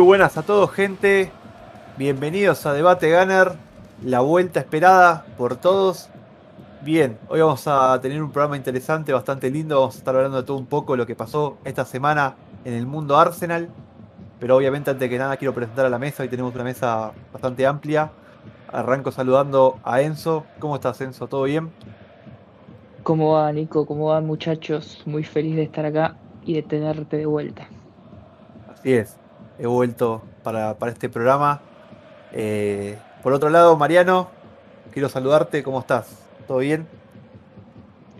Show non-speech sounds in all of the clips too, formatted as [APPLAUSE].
Muy buenas a todos, gente. Bienvenidos a Debate Gunner, la vuelta esperada por todos. Bien, hoy vamos a tener un programa interesante, bastante lindo. Vamos a estar hablando de todo un poco lo que pasó esta semana en el mundo Arsenal. Pero obviamente, antes que nada, quiero presentar a la mesa. Hoy tenemos una mesa bastante amplia. Arranco saludando a Enzo. ¿Cómo estás, Enzo? ¿Todo bien? ¿Cómo va, Nico? ¿Cómo van, muchachos? Muy feliz de estar acá y de tenerte de vuelta. Así es, he vuelto para, este programa. Eh, por otro lado, Mariano, quiero saludarte. ¿Cómo estás? ¿Todo bien?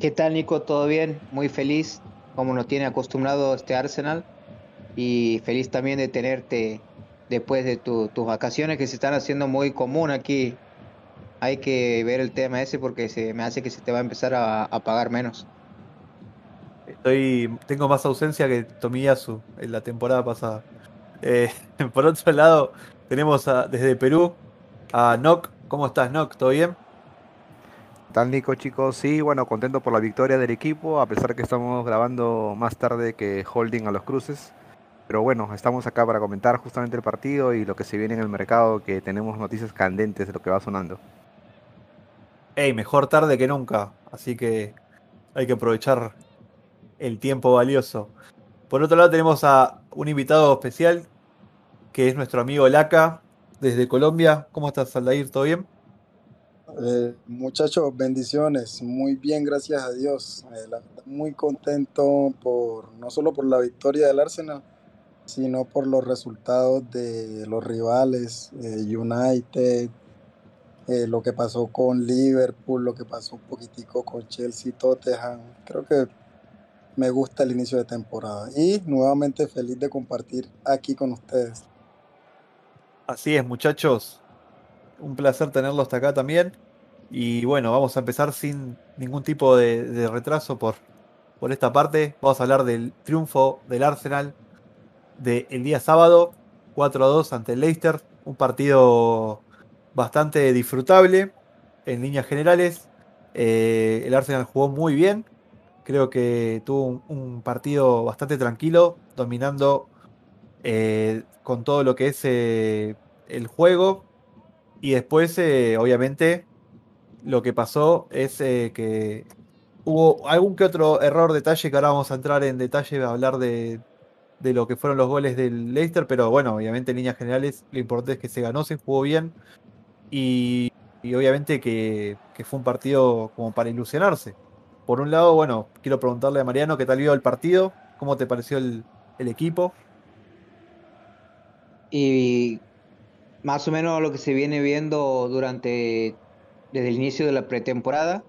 ¿Qué tal, Nico? ¿Todo bien? Muy feliz, como nos tiene acostumbrado este Arsenal. Y feliz también de tenerte después de tus vacaciones que se están haciendo muy común aquí hay que ver el tema ese porque se me hace que se te va a empezar a, pagar menos. Estoy, tengo más ausencia que Tomiyasu en la temporada pasada. Eh, [LAUGHS] por otro lado, tenemos desde Perú a Nock. ¿Cómo estás, Nock? ¿Todo bien? tal, Nico, chicos? Sí, bueno, contento por la victoria del equipo, a pesar que estamos grabando más tarde que Holding a los cruces. Pero bueno, estamos acá para comentar justamente el partido y lo que se viene en el mercado, que tenemos noticias candentes de lo que va sonando hey, mejor tarde que nunca. Así que hay que aprovechar el tiempo valioso. Por otro lado tenemos a un invitado especial, que es nuestro amigo Laca, desde Colombia. ¿Cómo estás, Aldair? ¿Todo bien? Eh, muchachos, bendiciones. Muy bien, gracias a Dios. Eh, muy contento por no solo por la victoria del Arsenal, sino por los resultados de los rivales, eh, United, lo que pasó con Liverpool, lo que pasó un poquitico con Chelsea, Tottenham. Creo que me gusta el inicio de temporada y nuevamente feliz de compartir aquí con ustedes. Así es, muchachos. Un placer tenerlo hasta acá también. Y bueno, vamos a empezar sin ningún tipo de, retraso por, por esta parte. Vamos a hablar del triunfo del Arsenal del día sábado, 4 a 2 ante el Leicester. Un partido bastante disfrutable en líneas generales. Eh, el Arsenal jugó muy bien. Creo que tuvo un, partido bastante tranquilo, dominando eh, con todo lo que es eh, el juego. Y después, obviamente, lo que pasó es que hubo algún que otro error, detalle, que ahora vamos a entrar en detalle a hablar de, de lo que fueron los goles del Leicester. Pero bueno, obviamente en líneas generales lo importante es que se ganó, se jugó bien. Y, obviamente que, fue un partido como para ilusionarse. Por un lado, bueno, quiero preguntarle a Mariano qué tal vio el partido, cómo te pareció el, equipo. Y más o menos lo que se viene viendo durante desde el inicio de la pretemporada,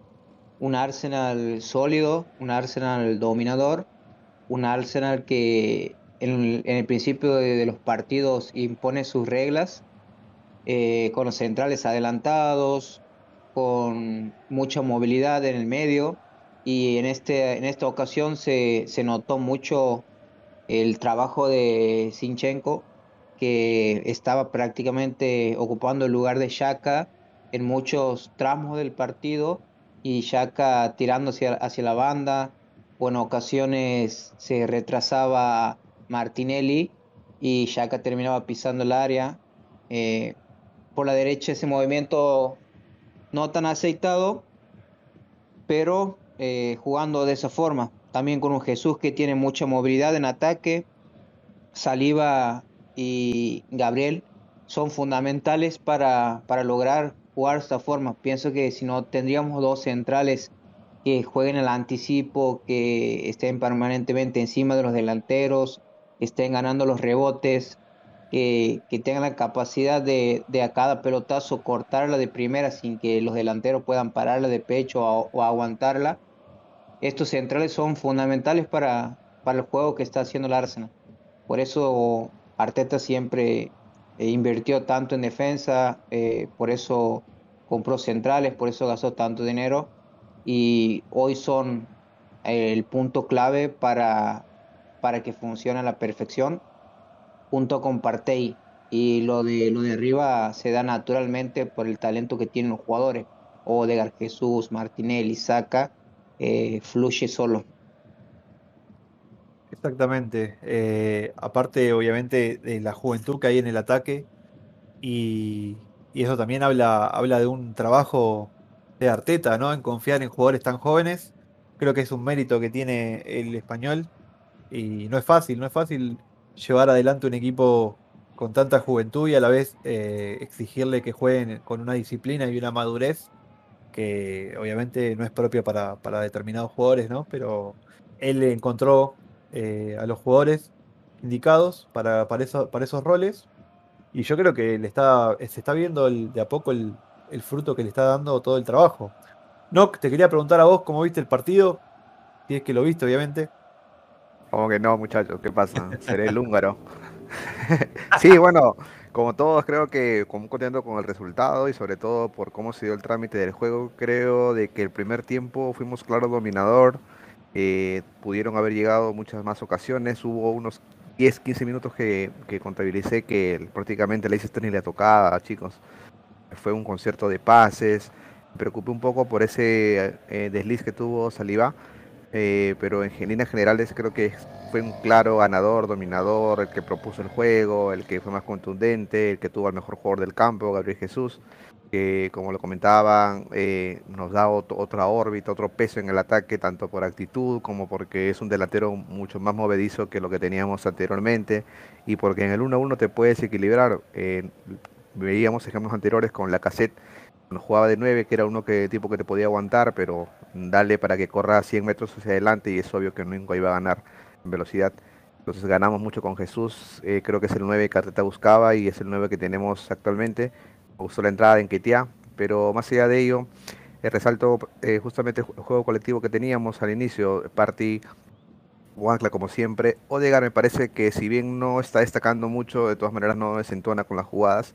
un Arsenal sólido, un Arsenal dominador, un Arsenal que en, el principio de, los partidos impone sus reglas eh, con los centrales adelantados, con mucha movilidad en el medio y en, este, en esta ocasión se, notó mucho el trabajo de Sinchenko que estaba prácticamente ocupando el lugar de Shaka en muchos tramos del partido y Shaka tirando hacia, hacia la banda o en ocasiones se retrasaba Martinelli y Shaka terminaba pisando el área. Eh, por la derecha ese movimiento no tan aceitado, pero eh, jugando de esa forma. También con un Jesús que tiene mucha movilidad en ataque. Saliva y Gabriel son fundamentales para, para lograr jugar de esta forma. Pienso que si no tendríamos dos centrales que jueguen el anticipo, que estén permanentemente encima de los delanteros, estén ganando los rebotes, que, tengan la capacidad de, a cada pelotazo cortarla de primera sin que los delanteros puedan pararla de pecho o, aguantarla. Estos centrales son fundamentales para, para el juego que está haciendo el Arsenal. Por eso Arteta siempre eh, invirtió tanto en defensa, eh, por eso compró centrales, por eso gastó tanto dinero y hoy son el punto clave para, para que funcione a la perfección junto con Partey. Y lo de, lo de arriba se da naturalmente por el talento que tienen los jugadores. Odegar, Jesús, Martinelli, Saca, eh, fluye solo. Exactamente. Eh, aparte, obviamente, de la juventud que hay en el ataque. Y, eso también habla, habla de un trabajo de Arteta, ¿no? En confiar en jugadores tan jóvenes. Creo que es un mérito que tiene el español. Y no es fácil, no es fácil llevar adelante un equipo con tanta juventud y a la vez eh, exigirle que jueguen con una disciplina y una madurez que obviamente no es propia para, para determinados jugadores, ¿no? Pero él encontró eh, a los jugadores indicados para, para, eso- para esos roles y yo creo que le está, se está viendo el- de a poco el, el fruto que le está dando todo el trabajo. Nock, te quería preguntar a vos cómo viste el partido, si es que lo viste, obviamente. Como que no, muchachos, ¿qué pasa? [LAUGHS] Seré el húngaro. [LAUGHS] Sí, bueno, como todos creo que como contento con el resultado y sobre todo por cómo se dio el trámite del juego, creo de que el primer tiempo fuimos claro dominador, eh, pudieron haber llegado muchas más ocasiones, hubo unos 10, 15 minutos que, que contabilicé que prácticamente Leicester ni le tocaba, chicos. Fue un concierto de pases, me preocupé un poco por ese eh, desliz que tuvo Saliba eh, pero en líneas generales creo que fue un claro ganador, dominador, el que propuso el juego, el que fue más contundente, el que tuvo al mejor jugador del campo, Gabriel Jesús, que como lo comentaban, eh, nos da ot- otra órbita, otro peso en el ataque, tanto por actitud como porque es un delantero mucho más movedizo que lo que teníamos anteriormente y porque en el 1-1 te puedes equilibrar. Eh, veíamos ejemplos anteriores con la cassette jugaba de 9, que era uno que tipo que te podía aguantar, pero dale para que corra 100 metros hacia adelante y es obvio que nunca iba a ganar en velocidad. Entonces ganamos mucho con Jesús, eh, creo que es el 9 que Arteta buscaba y es el 9 que tenemos actualmente. Me la entrada en Ketia, pero más allá de ello, eh, resalto eh, justamente el ju- juego colectivo que teníamos al inicio, Party, Wankla como siempre. Odegaard me parece que si bien no está destacando mucho, de todas maneras no desentona con las jugadas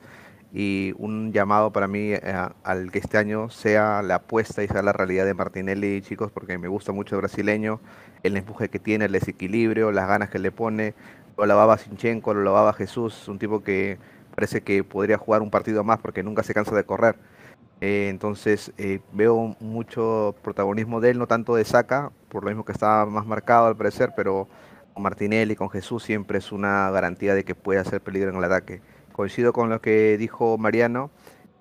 y un llamado para mí eh, al que este año sea la apuesta y sea la realidad de Martinelli, chicos, porque me gusta mucho el brasileño, el empuje que tiene, el desequilibrio, las ganas que le pone, lo lavaba Sinchenko, lo lavaba Jesús, un tipo que parece que podría jugar un partido más porque nunca se cansa de correr. Eh, entonces eh, veo mucho protagonismo de él, no tanto de Saka, por lo mismo que está más marcado al parecer, pero con Martinelli, con Jesús siempre es una garantía de que puede hacer peligro en el ataque. Coincido con lo que dijo Mariano.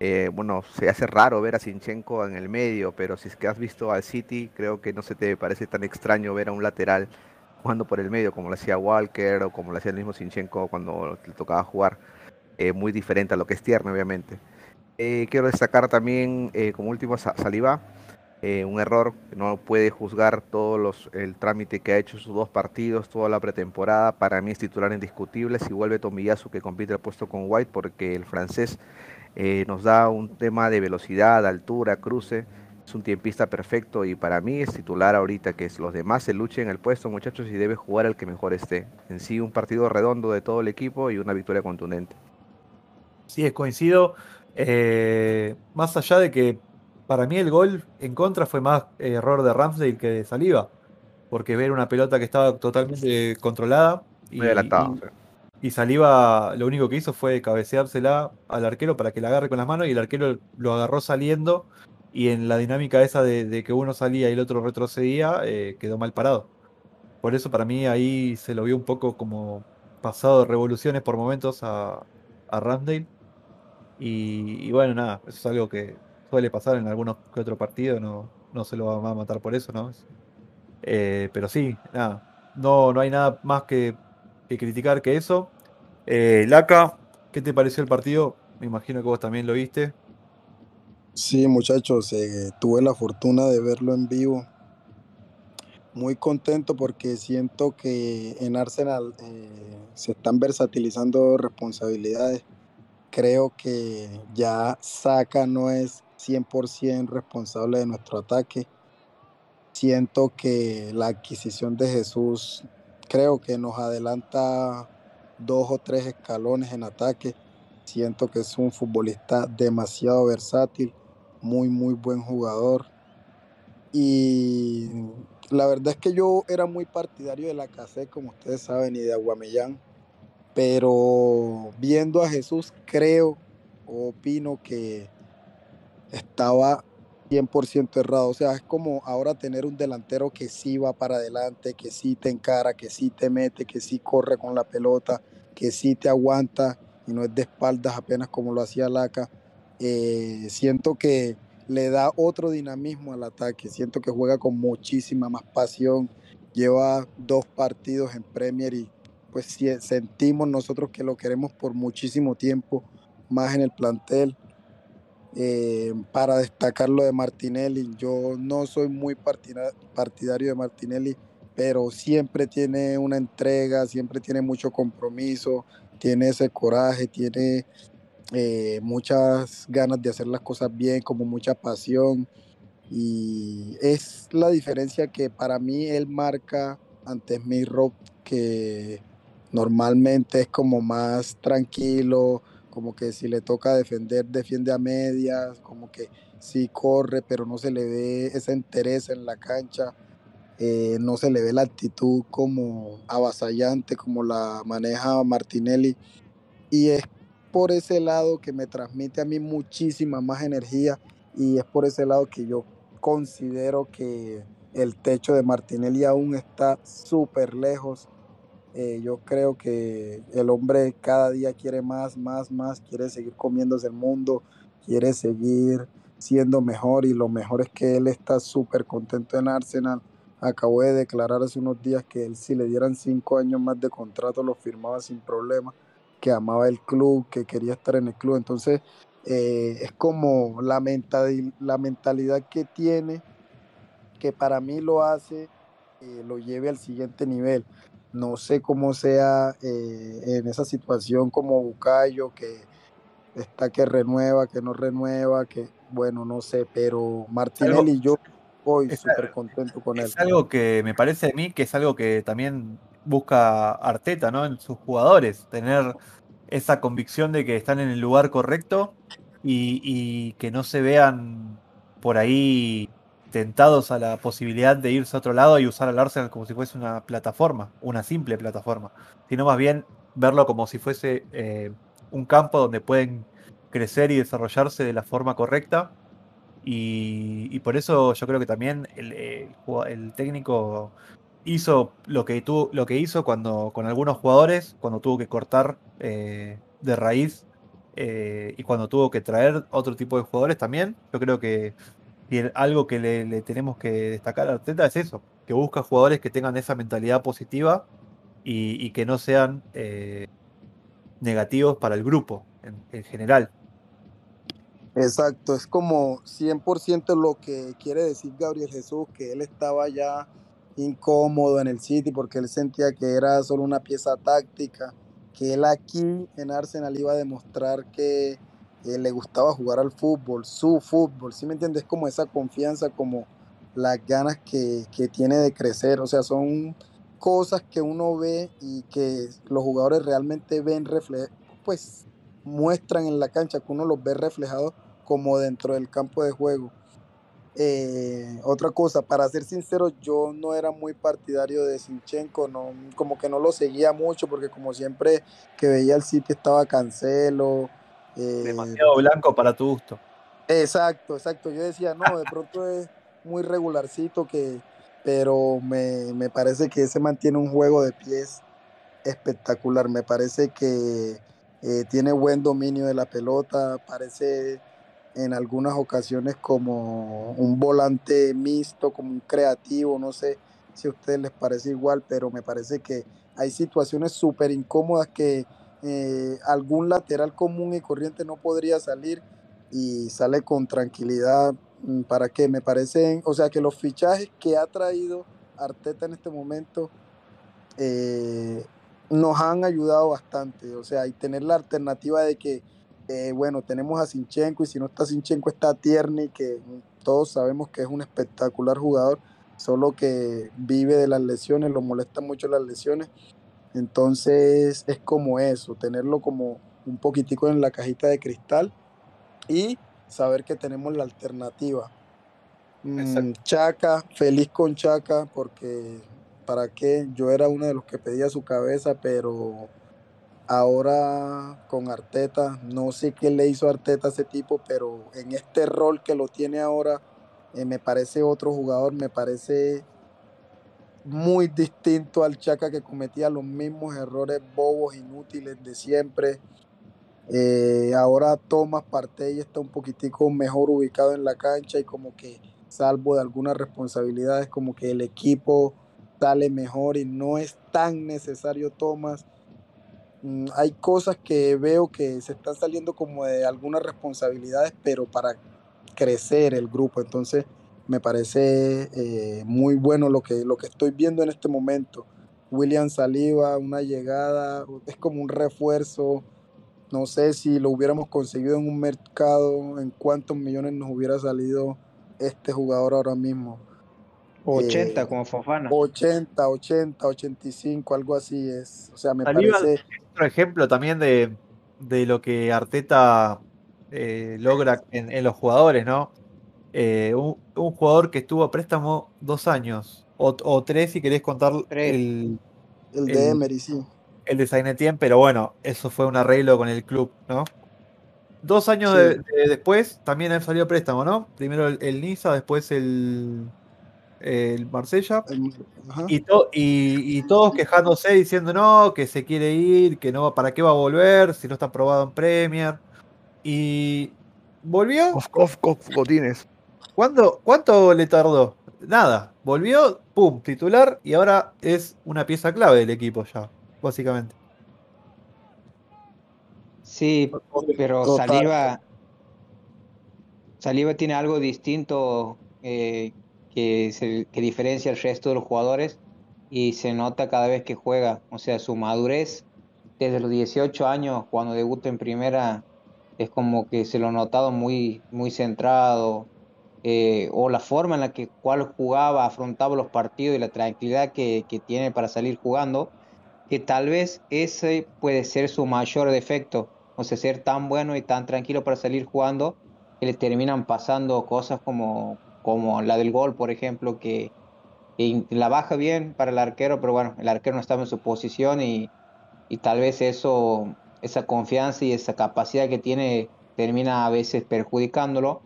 eh, bueno, se hace raro ver a Sinchenko en el medio, pero si es que has visto al City, creo que no se te parece tan extraño ver a un lateral jugando por el medio, como lo hacía Walker o como lo hacía el mismo Sinchenko cuando le tocaba jugar. eh, muy diferente a lo que es Tierney, obviamente. Eh, quiero destacar también, como último, Sa- Saliba. Eh, un error, no puede juzgar todo el trámite que ha hecho sus dos partidos, toda la pretemporada. Para mí es titular indiscutible. Si vuelve Tomiyasu, que compite el puesto con White, porque el francés eh, nos da un tema de velocidad, altura, cruce. Es un tiempista perfecto y para mí es titular ahorita, que los demás se luchen el puesto, muchachos, y debe jugar el que mejor esté. En sí, un partido redondo de todo el equipo y una victoria contundente. Sí, es coincido. Eh, más allá de que para mí el gol en contra fue más eh, error de Ramsdale que de Saliba. Porque ver una pelota que estaba totalmente controlada y, Muy adelantado. y- lo único que hizo fue cabeceársela al arquero para que la agarre con las manos y el arquero lo agarró saliendo y en la dinámica esa de, de que uno salía y el otro retrocedía eh, quedó mal parado. Por eso para mí ahí se lo vio un poco como pasado de revoluciones por momentos a, a Ramsdale. Y, y bueno, nada, eso es algo que suele pasar en algunos que otro partido, no, no se lo va a matar por eso, ¿no? Eh, pero sí, nada, no, no hay nada más que, que criticar que eso. Eh, Laca, ¿qué te pareció el partido? Me imagino que vos también lo viste. Sí, muchachos, eh, tuve la fortuna de verlo en vivo. Muy contento porque siento que en Arsenal se están versatilizando responsabilidades. Creo que ya Saka no es 100% responsable de nuestro ataque. Siento que la adquisición de Jesús creo que nos adelanta dos o tres escalones en ataque. Siento que es un futbolista demasiado versátil, muy, muy buen jugador. Y la verdad es que yo era muy partidario de la cassette, como ustedes saben, y de Aguamellán. Pero viendo a Jesús, creo opino que estaba 100% errado. O sea, es como ahora tener un delantero que sí va para adelante, que sí te encara, que sí te mete, que sí corre con la pelota, que sí te aguanta y no es de espaldas apenas como lo hacía Laca. Eh, siento que le da otro dinamismo al ataque. Siento que juega con muchísima más pasión. Lleva dos partidos en Premier y pues sentimos nosotros que lo queremos por muchísimo tiempo más en el plantel. Eh, para destacar lo de Martinelli, yo no soy muy partidario de Martinelli, pero siempre tiene una entrega, siempre tiene mucho compromiso, tiene ese coraje, tiene eh, muchas ganas de hacer las cosas bien, como mucha pasión. Y es la diferencia que para mí él marca ante Smith Rock, que normalmente es como más tranquilo, como que si le toca defender, defiende a medias, como que sí corre, pero no se le ve esa interés en la cancha, eh, no se le ve la actitud como avasallante, como la maneja Martinelli. Y es por ese lado que me transmite a mí muchísima más energía y es por ese lado que yo considero que el techo de Martinelli aún está súper lejos eh, yo creo que el hombre cada día quiere más, más, más, quiere seguir comiéndose el mundo, quiere seguir siendo mejor y lo mejor es que él está súper contento en Arsenal. Acabó de declarar hace unos días que él si le dieran cinco años más de contrato lo firmaba sin problema, que amaba el club, que quería estar en el club. Entonces eh, es como la, la mentalidad que tiene, que para mí lo hace, eh, lo lleve al siguiente nivel. No sé cómo sea eh, en esa situación como Bucayo, que está que renueva, que no renueva, que bueno, no sé, pero Martinelli y yo voy súper contento con él. Es algo que me parece a mí que es algo que también busca Arteta, ¿no? En sus jugadores, tener esa convicción de que están en el lugar correcto y, y que no se vean por ahí tentados a la posibilidad de irse a otro lado y usar al Arsenal como si fuese una plataforma, una simple plataforma, sino más bien verlo como si fuese eh, un campo donde pueden crecer y desarrollarse de la forma correcta. Y, por eso yo creo que también el, técnico hizo lo que, tuvo, lo que hizo cuando con algunos jugadores, cuando tuvo que cortar eh, de raíz eh, y cuando tuvo que traer otro tipo de jugadores también. Yo creo que y algo que le, tenemos que destacar a Arteta es eso, que busca jugadores que tengan esa mentalidad positiva y, que no sean eh, negativos para el grupo en, general. Exacto, es como 100% lo que quiere decir Gabriel Jesús, que él estaba ya incómodo en el City porque él sentía que era solo una pieza táctica, que él aquí en Arsenal iba a demostrar que le gustaba jugar al fútbol, su fútbol, ¿sí me entiendes? Como esa confianza, como las ganas que, tiene de crecer, o sea, son cosas que uno ve y que los jugadores realmente ven pues muestran en la cancha, que uno los ve reflejados como dentro del campo de juego. Eh, otra cosa, para ser sincero, yo no era muy partidario de Sinchenko, no, como que no lo seguía mucho, porque como siempre que veía el sitio estaba Cancelo, eh, Demasiado blanco para tu gusto. Exacto, exacto. Yo decía, no, de pronto es muy regularcito, que, pero me, parece que ese mantiene un juego de pies espectacular. Me parece que eh, tiene buen dominio de la pelota, parece en algunas ocasiones como un volante mixto, como un creativo, no sé si a ustedes les parece igual, pero me parece que hay situaciones súper incómodas que eh, algún lateral común y corriente no podría salir y sale con tranquilidad. Mm, ¿Para qué? Me parecen, o sea, que los fichajes que ha traído Arteta en este momento eh, nos han ayudado bastante. O sea, y tener la alternativa de que, eh, bueno, tenemos a Sinchenko y si no está Sinchenko está Tierney, que todos sabemos que es un espectacular jugador, solo que vive de las lesiones, lo molestan mucho las lesiones entonces es como eso, tenerlo como un poquitico en la cajita de cristal y saber que tenemos la alternativa. Mm, Chaca, feliz con Chaca, porque para qué, yo era uno de los que pedía su cabeza, pero ahora con Arteta, no sé qué le hizo Arteta a ese tipo, pero en este rol que lo tiene ahora eh, me parece otro jugador, me parece muy distinto al Chaca que cometía los mismos errores bobos, inútiles de siempre. Eh, ahora Tomás Partey está un poquitico mejor ubicado en la cancha y como que salvo de algunas responsabilidades como que el equipo sale mejor y no es tan necesario Tomás. Mm, hay cosas que veo que se están saliendo como de algunas responsabilidades, pero para crecer el grupo. Entonces, me parece eh, muy bueno lo que, lo que estoy viendo en este momento. William Saliva, una llegada, es como un refuerzo. No sé si lo hubiéramos conseguido en un mercado, en cuántos millones nos hubiera salido este jugador ahora mismo. 80 eh, como Fofana. 80, 80, 85, algo así es. O sea, me parece. Otro ejemplo también de, de lo que Arteta eh, logra en, los jugadores, ¿no? Eh, un, jugador que estuvo a préstamo dos años, o, tres si querés contar el, el de Emery, sí. El de Sainetien, pero bueno, eso fue un arreglo con el club, ¿no? Dos años después también han salido a préstamo, ¿no? Primero el, Niza, después el, el Marsella. Y, y, todos quejándose diciendo no, que se quiere ir, que no, ¿para qué va a volver si no está aprobado en Premier? Y volvió. ¿Cuánto le tardó? Nada. Volvió, pum, titular y ahora es una pieza clave del equipo ya, básicamente. Sí, pero Saliva. Saliva tiene algo distinto eh, que, que diferencia el resto de los jugadores y se nota cada vez que juega. O sea, su madurez desde los 18 años, cuando debuta en primera, es como que se lo ha notado muy, muy centrado, eh, o la forma en la que cual jugaba, afrontaba los partidos y la tranquilidad que, que, tiene para salir jugando, que tal vez ese puede ser su mayor defecto, o sea, ser tan bueno y tan tranquilo para salir jugando, que le terminan pasando cosas como, como la del gol, por ejemplo, que, que la baja bien para el arquero, pero bueno, el arquero no estaba en su posición y, y tal vez eso esa confianza y esa capacidad que tiene termina a veces perjudicándolo,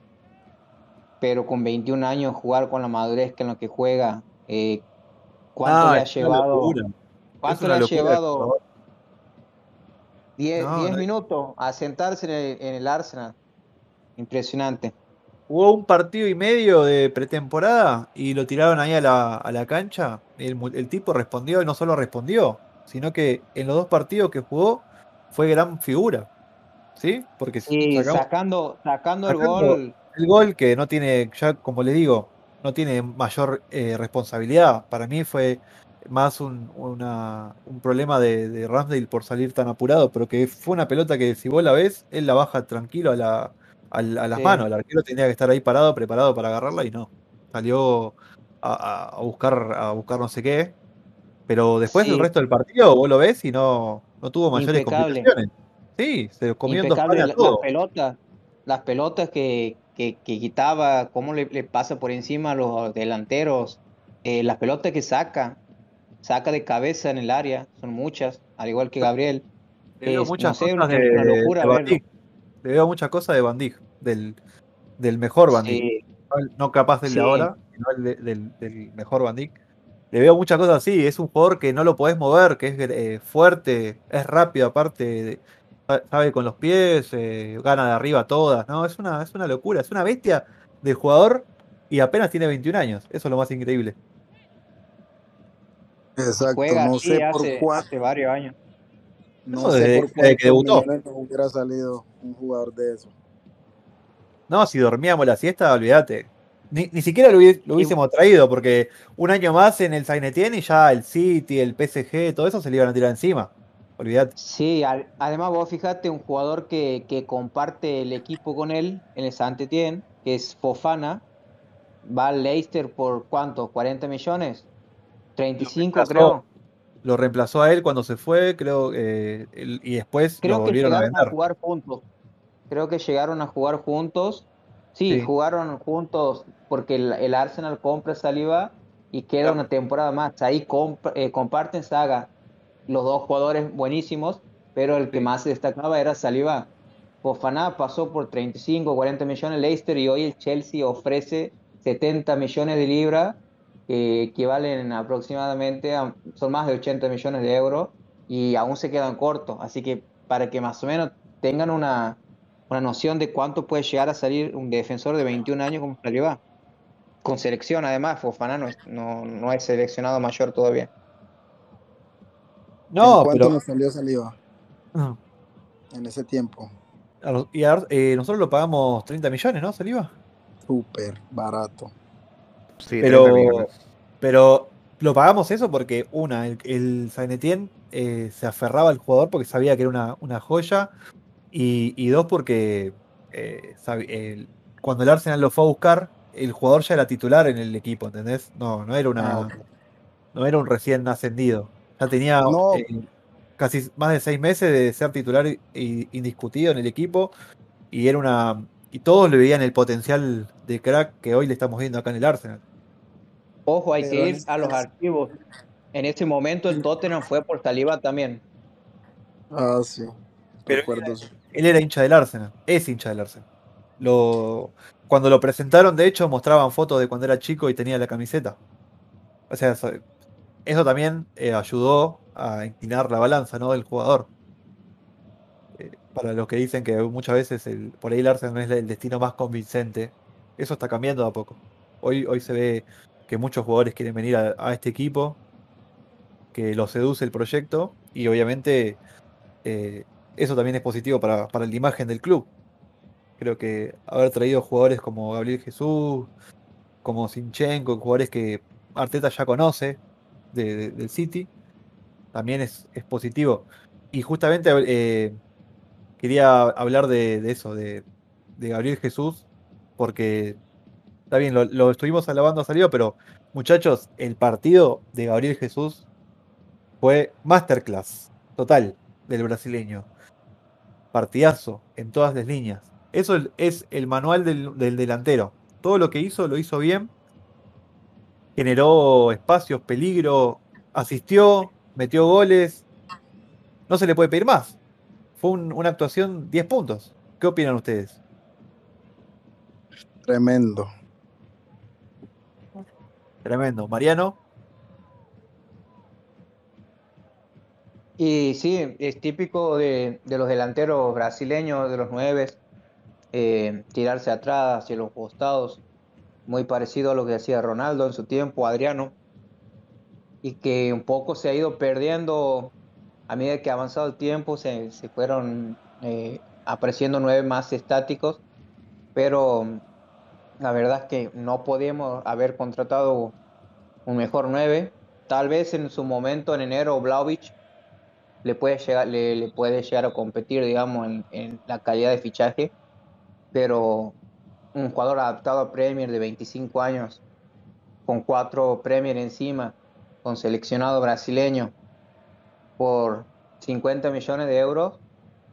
pero con 21 años jugar con la madurez que en lo que juega, eh, ¿cuánto le ha llevado? ¿Cuánto le ha llevado? 10 minutos a sentarse en el, en el Arsenal. Impresionante. Hubo un partido y medio de pretemporada y lo tiraron ahí a la, a la cancha. El, el, tipo respondió, y no solo respondió, sino que en los dos partidos que jugó fue gran figura. ¿Sí? Porque sacando, sacando, el gol. El gol que no tiene, ya como le digo, no tiene mayor eh, responsabilidad. Para mí fue más un, un problema de, de, Ramsdale por salir tan apurado, pero que fue una pelota que si vos la ves, él la baja tranquilo a, la, a, las manos. El arquero tenía que estar ahí parado, preparado para agarrarla y no. Salió a, a buscar, a buscar no sé qué. Pero después del resto del partido, vos lo ves y no, no tuvo mayores complicaciones. Sí, se comió dos Las pelotas, las pelotas que, que, quitaba, cómo le, pasa por encima a los delanteros, eh, las pelotas que saca, saca de cabeza en el área, son muchas, al igual que Gabriel. Le veo muchas cosas de, locura Le veo muchas cosas de del, del mejor Bandig. No, capaz del de ahora, sino el del, del mejor Bandig le veo muchas cosas así. Es un jugador que no lo podés mover, que es eh, fuerte, es rápido, aparte, sabe con los pies, eh, gana de arriba todas, ¿no? Es una, es una locura, es una bestia de jugador y apenas tiene 21 años. Eso es lo más increíble. Exacto, no sé por hace varios años. No, sé por que debutó. hubiera salido un jugador de eso. No, si dormíamos la siesta, olvídate. Ni, siquiera lo, hubiésemos traído, porque un año más en el Sainetien y ya el City, el PSG, todo eso se le iban a tirar encima. Olvídate. Sí, además vos fíjate, un jugador que, comparte el equipo con él en el Saint-Étienne, que es Fofana, va al Leicester por cuánto, 40 millones, 35 creo. Lo reemplazó a él cuando se fue, creo, eh, y después creo lo que volvieron a vender. A jugar juntos. Creo que llegaron a jugar juntos Sí, jugaron juntos porque el, Arsenal compra Saliba y queda una temporada más. Ahí eh, comparten saga los dos jugadores buenísimos, pero el que más se destacaba era Saliba. Fofana pasó por 35, 40 millones Leicester y hoy el Chelsea ofrece 70 millones de libras, que equivalen aproximadamente a, son más de 80 millones de euros, y aún se quedan cortos. Así que para que más o menos tengan una, una noción de cuánto puede llegar a salir un defensor de 21 años como Saliba. Con selección, además, Fofana no no, no es seleccionado mayor todavía. No, ¿En cuánto pero. nos salió Saliva Ah, en ese tiempo? Y a- eh, nosotros lo pagamos 30 millones, ¿no? Saliva. Súper barato. Sí, Pero- 30 millones. Pero lo pagamos eso porque, una, el, el Etienne, eh, se aferraba al jugador porque sabía que era una, una joya. Y, y dos, porque eh, el- cuando el Arsenal lo fue a buscar, el jugador ya era titular en el equipo, ¿entendés? No, no era una. Ah, no era un recién ascendido. Ya tenía No. eh, casi más de seis meses de ser titular i- indiscutido en el equipo. Y era una. Y todos le veían el potencial de crack que hoy le estamos viendo acá en el Arsenal. Ojo, hay Pero que ir este a los caso- archivos. En este momento el Tottenham fue por Saliba también. Ah, sí. Pero Recuerdo eso. Él era hincha del Arsenal, es hincha del Arsenal. Lo, cuando lo presentaron, de hecho, mostraban fotos de cuando era chico y tenía la camiseta. O sea, eso, también eh, ayudó a inclinar la balanza ¿no? del jugador. Eh, para los que dicen que muchas veces el, por ahí el Arsenal no es el destino más convincente, eso está cambiando de a poco. Hoy, hoy se ve que muchos jugadores quieren venir a, a este equipo, que los seduce el proyecto y obviamente eh, eso también es positivo para, para la imagen del club. Creo que haber traído jugadores como Gabriel Jesús, como Sinchenko, jugadores que Arteta ya conoce de- de- del City, también es, es positivo. Y justamente eh, quería hablar de, eso, de, Gabriel Jesús, porque está bien, lo, lo estuvimos alabando a salido, pero muchachos, el partido de Gabriel Jesús fue masterclass total del brasileño. Partidazo en todas las líneas. Eso es el manual del, del delantero. Todo lo que hizo lo hizo bien. Generó espacios, peligro, asistió, metió goles. No se le puede pedir más. Fue un- una actuación 10 puntos. ¿Qué opinan ustedes? Tremendo. Tremendo. Mariano, Y sí, es típico de, de los delanteros brasileños, de los nueve, eh, tirarse atrás, hacia los costados, muy parecido a lo que hacía Ronaldo en su tiempo, Adriano, y que un poco se ha ido perdiendo a medida que ha avanzado el tiempo, se, se fueron eh, apareciendo nueve más estáticos, pero la verdad es que no podíamos haber contratado un mejor nueve. Tal vez en su momento, en enero, Vlaovic le puede llegar, le, le puede llegar a competir, digamos, en, en la calidad de fichaje, pero un jugador adaptado a Premier de 25 años, con cuatro Premier encima, con seleccionado brasileño, por 50 millones de euros,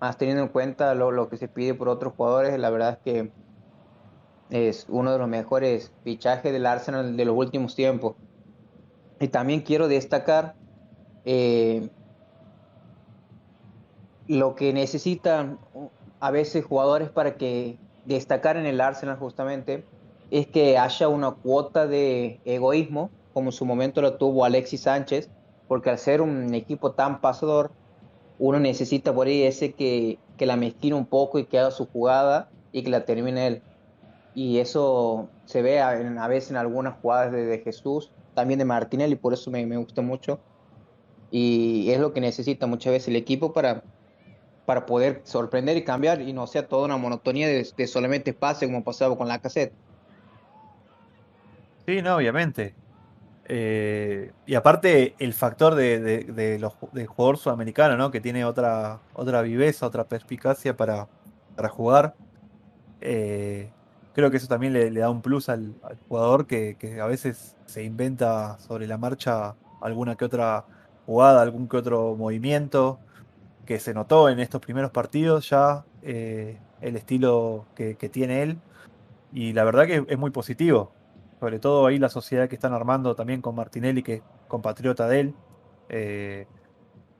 más teniendo en cuenta lo, lo que se pide por otros jugadores, la verdad es que es uno de los mejores fichajes del Arsenal de los últimos tiempos. Y también quiero destacar eh, lo que necesitan a veces jugadores para que destacar en el Arsenal justamente es que haya una cuota de egoísmo, como en su momento lo tuvo Alexis Sánchez, porque al ser un equipo tan pasador, uno necesita por ahí ese que, que la mezquine un poco y que haga su jugada y que la termine él. Y eso se ve a, a veces en algunas jugadas de, de Jesús, también de Martinelli, por eso me, me gusta mucho. Y es lo que necesita muchas veces el equipo para, para poder sorprender y cambiar y no sea toda una monotonía de, de solamente pase como pasaba con la cassette. Sí, no, obviamente. Eh, y aparte el factor de, de- los del jugador sudamericano, ¿no? Que tiene otra, otra viveza, otra perspicacia para, para jugar. Eh, creo que eso también le, da un plus al, al jugador que, que a veces se inventa sobre la marcha alguna que otra jugada, algún que otro movimiento, que se notó en estos primeros partidos ya eh, el estilo que, tiene él. Y la verdad que es muy positivo sobre todo ahí la sociedad que están armando también con Martinelli, que es compatriota de él, eh,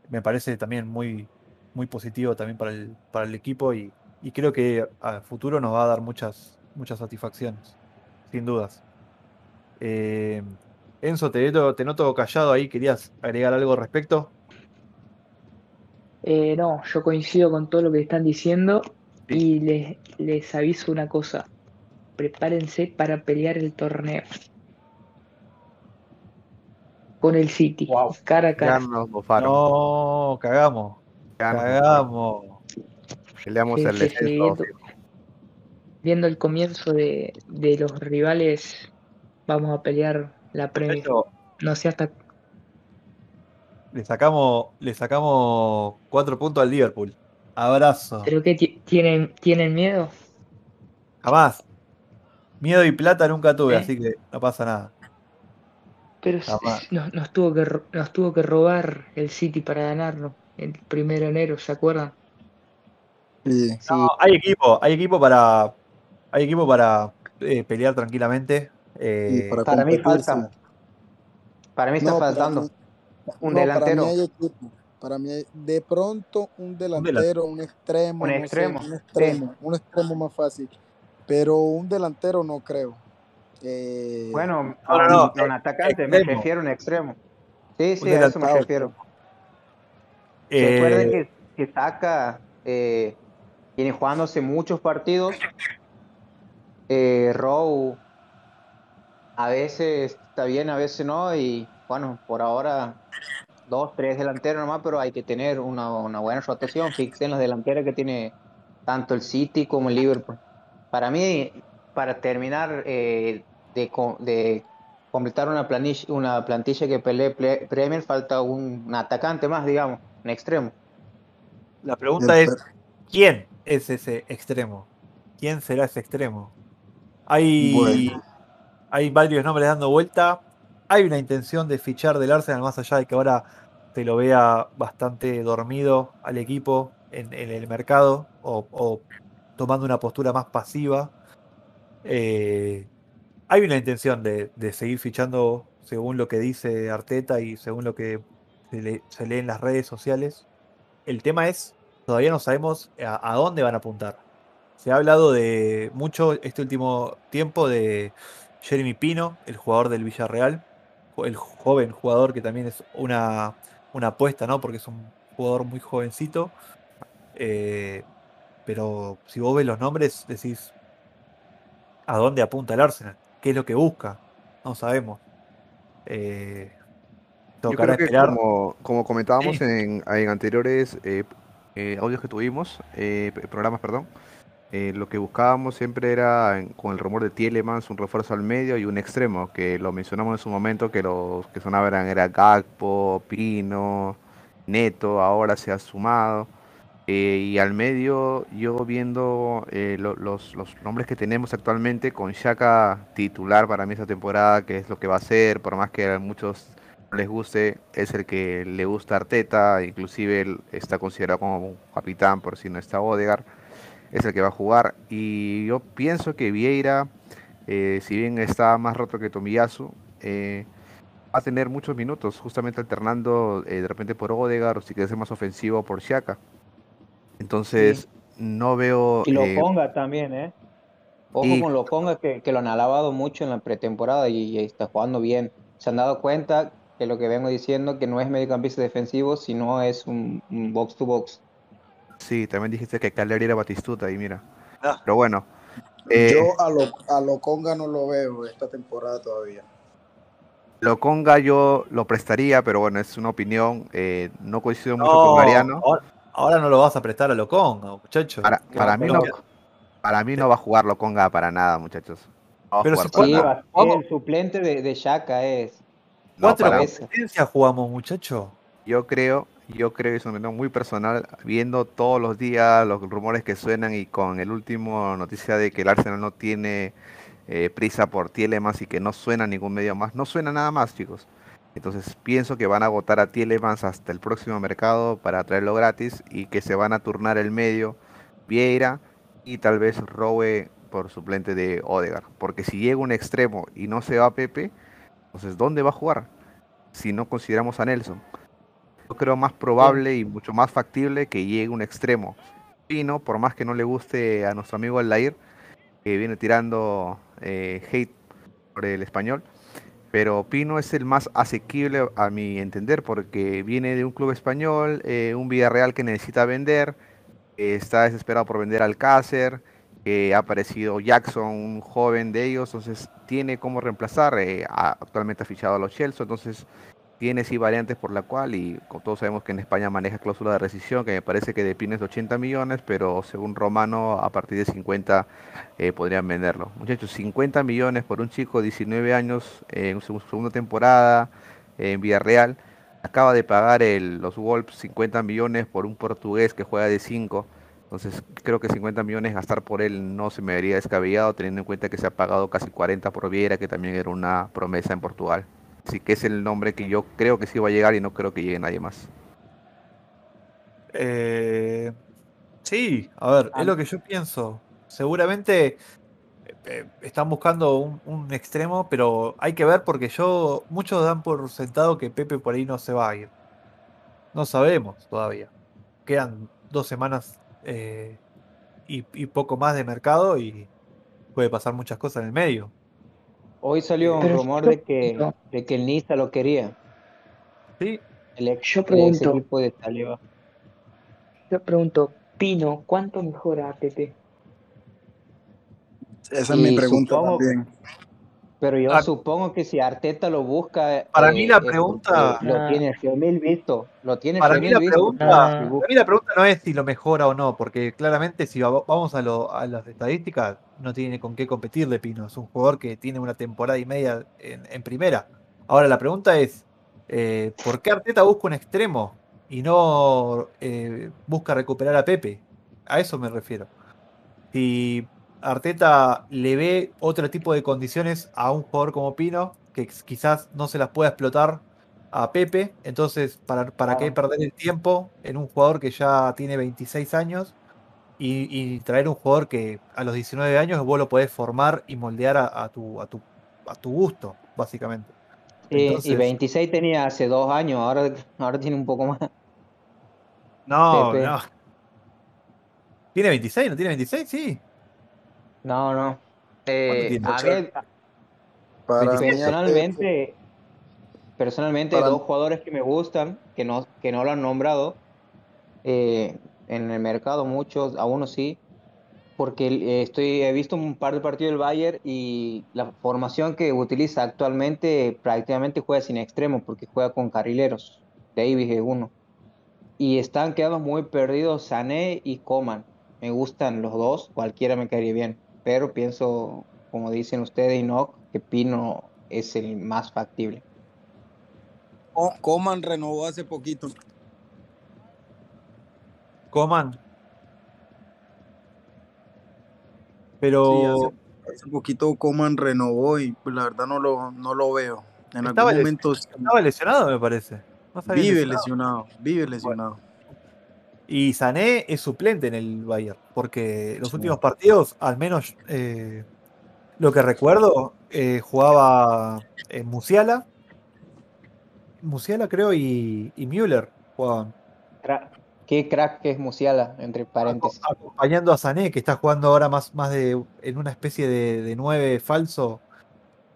me parece también muy, muy positivo también para el, para el equipo y, y creo que a futuro nos va a dar muchas, muchas satisfacciones, sin dudas. Eh, Enzo, te, te noto callado ahí, ¿querías agregar algo al respecto? Eh, no, yo coincido con todo lo que están diciendo y les, les aviso una cosa. Prepárense para pelear el torneo. Con el City, Wow. cara a cara. No, cagamos, cagamos. Peleamos Sí, el descenso. viendo, el comienzo de, de los rivales, vamos a pelear la. Muchacho, No sé hasta le sacamos, le sacamos cuatro puntos al Liverpool. Abrazo. ¿Pero qué ti- tienen, tienen miedo? Jamás. Miedo y plata nunca tuve, ¿Eh? así que no pasa nada. Pero Jamás. nos, nos tuvo que, nos tuvo que robar el City para ganarlo el primero de enero, ¿se acuerdan? Sí. Sí, No, hay equipo, hay equipo para, hay equipo para eh, pelear tranquilamente. Eh, para para mí falta. para mí está No, para faltando un no, delantero. Para mí hay equipo. Para mí hay- de pronto un delantero. delantero, un extremo, Un no sé, extremo, un extremo, un extremo más fácil. Pero un delantero no creo. Eh, Bueno, No, no, un, atacante me refiero a un extremo. Sí, sí, a eso me refiero. eh, Recuerden que, que Saka eh, viene jugándose muchos partidos. Eh, Rowe a veces está bien, a veces no. Y bueno, por ahora dos, tres delanteros nomás, pero hay que tener una, una buena rotación. Fíjense en los delanteros que tiene tanto el City como el Liverpool. Para mí, para terminar eh, de, co- de completar una plantilla, una plantilla que pelee Premier, falta un, un atacante más, digamos, un extremo. la pregunta es, ¿quién es ese extremo? ¿Quién será ese extremo? Hay, Bueno. hay varios nombres dando vuelta. Hay una intención de fichar del Arsenal, más allá de que ahora se lo vea bastante dormido al equipo en, el mercado o, tomando una postura más pasiva. Eh, hay una intención de, seguir fichando según lo que dice Arteta y según lo que se, le- se lee en las redes sociales. El tema es, todavía no sabemos a, a dónde van a apuntar. Se ha hablado de mucho este último tiempo de Jeremy Pino, el jugador del Villarreal, el joven jugador que también es una, una apuesta, ¿no? Porque es un jugador muy jovencito. Eh, pero si vos ves los nombres, decís a dónde apunta el Arsenal, qué es lo que busca, no sabemos. Eh, tocará esperar. como, como comentábamos Sí. en, en anteriores eh, eh, audios que tuvimos, eh, programas, perdón, eh, lo que buscábamos siempre era, con el rumor de Tielemans, un refuerzo al medio y un extremo, que lo mencionamos en su momento, que los que sonaban eran era Gakpo, Pino, Neto, ahora se ha sumado. Eh, y al medio, yo viendo eh, lo- los, los nombres que tenemos actualmente, con Shaka titular para mí esta temporada, que es lo que va a ser, por más que a muchos no les guste, es el que le gusta Arteta, inclusive está considerado como capitán por si no está Odegaard, es el que va a jugar. Y yo pienso que Vieira, eh, si bien está más roto que Tomiyasu, eh, va a tener muchos minutos, justamente alternando eh, de repente por Odegaard o si quiere ser más ofensivo por Shaka. Entonces, no veo... Y lo ponga también, ¿eh? Ojo y- con lo ponga que, que lo han alabado mucho en la pretemporada y, y está jugando bien. Se han dado cuenta que lo que vengo diciendo que no es mediocampista defensivo, sino es un, un box to box. Sí, también dijiste que Caleri era Batistuta y mira. Ah. Pero bueno. eh, Yo a lo, a lo Conga no lo veo esta temporada todavía. Loconga yo lo prestaría, pero bueno, es una opinión. eh, no coincido mucho No, con Mariano. Ahora, ahora no lo vas a prestar a Loconga, muchacho. Para, para mí no no, para mí no va a jugar Loconga para nada, muchachos. No Pero si para Sí, el suplente de, de Shaka es. No, Cuatro para- cabeza. competencias jugamos, muchacho. yo creo, yo creo, y es una opinión muy personal, viendo todos los días los rumores que suenan y con el último noticia de que el Arsenal no tiene eh, prisa por Tielemans y que no suena ningún medio más, no suena nada más, chicos. Entonces pienso que van a agotar a Tielemans hasta el próximo mercado para traerlo gratis y que se van a turnar el medio Vieira y tal vez Rowe por suplente de Odegaard. Porque si llega un extremo y no se va Pepe, entonces ¿dónde va a jugar? Si no consideramos a Nelson. Yo creo más probable y mucho más factible que llegue un extremo. Pino, por más que no le guste a nuestro amigo Aldair, que viene tirando eh, hate por el español, pero Pino es el más asequible a mi entender porque viene de un club español, eh, un Villarreal que necesita vender, está desesperado por vender al Cácer, ha aparecido Jackson, un joven de ellos, entonces tiene cómo reemplazar, eh, actualmente ha fichado a los Chelsea, entonces tiene sí variantes por la cual, y como todos sabemos que en España maneja cláusula de rescisión, que me parece que de Pino es de 80 millones, pero según Romano a partir de 50 eh, podrían venderlo. Muchachos, 50 millones por un chico de 19 años en su segunda temporada en Villarreal. Acaba de pagar el, los Wolves 50 millones por un portugués que juega de 5. Entonces creo que 50 millones gastar por él no se me vería descabellado, teniendo en cuenta que se ha pagado casi 40 por Viera, que también era una promesa en Portugal. Así que es el nombre que yo creo que sí va a llegar y no creo que llegue nadie más. Eh, sí, a ver, es lo que yo pienso. Seguramente eh, están buscando un, un, extremo, pero hay que ver porque yo muchos dan por sentado que Pepe por ahí no se va a ir. No sabemos todavía. Quedan dos semanas eh, y, y, poco más de mercado y puede pasar muchas cosas en el medio. Hoy salió un rumor de que, de que el Niza lo quería. Sí. El ex, yo pregunto, el equipo de Saliva. Yo pregunto, Pino, ¿cuánto mejora a Pepe? Esa es mi pregunta supongo, también. Pero yo Ah. supongo que si Arteta lo busca. Para eh, mí la es porque pregunta- Lo Ah. tiene 100 mil visto. Lo tiene Para 100 mí, mil la visto. pregunta, Ah. para mí la pregunta no es si lo mejora o no, porque claramente si va- vamos a, lo- a las estadísticas, no tiene con qué competirle Pino. Es un jugador que tiene una temporada y media en, en primera. Ahora la pregunta es, eh, ¿por qué Arteta busca un extremo y no eh, busca recuperar a Pepe? A eso me refiero. Si Arteta le ve otro tipo de condiciones a un jugador como Pino, que quizás no se las pueda explotar a Pepe, entonces, ¿para, para qué perder el tiempo en un jugador que ya tiene 26 años y, y traer un jugador que a los 19 años vos lo podés formar y moldear a, a tu, a, tu, a tu gusto, básicamente? Sí, Entonces- y 26 tenía hace dos años. Ahora, ahora tiene un poco más. No, Pepe. no. ¿Tiene 26? ¿No tiene 26? Sí. No, no. Eh, a ver, Para personalmente, personalmente hay Para- dos jugadores que me gustan, que no, que no lo han nombrado eh, en el mercado, muchos, a uno sí, porque eh, estoy, he visto un par de partidos del Bayern y la formación que utiliza actualmente prácticamente juega sin extremo, porque juega con carrileros, Davis es uno. Y están quedando muy perdidos Sané y Coman. Me gustan los dos, cualquiera me caería bien, pero pienso, como dicen ustedes, Enoch, que Pino es el más factible. Co- Coman renovó hace poquito. Coman. Pero Sí, hace, hace poquito Coman renovó y pues, la verdad no lo, no lo veo. En Estaba algún momento estaba lesionado, me parece. No vive lesionado. lesionado, vive lesionado. Y Sané es suplente en el Bayern, porque los Sí. últimos partidos, al menos eh, lo que recuerdo, eh, jugaba en Musiala, Musiala creo, y, y Müller jugaban, Qué crack que es Musiala, entre paréntesis. aco- acompañando a Sané, que está jugando ahora más, más de en una especie de, de nueve falso,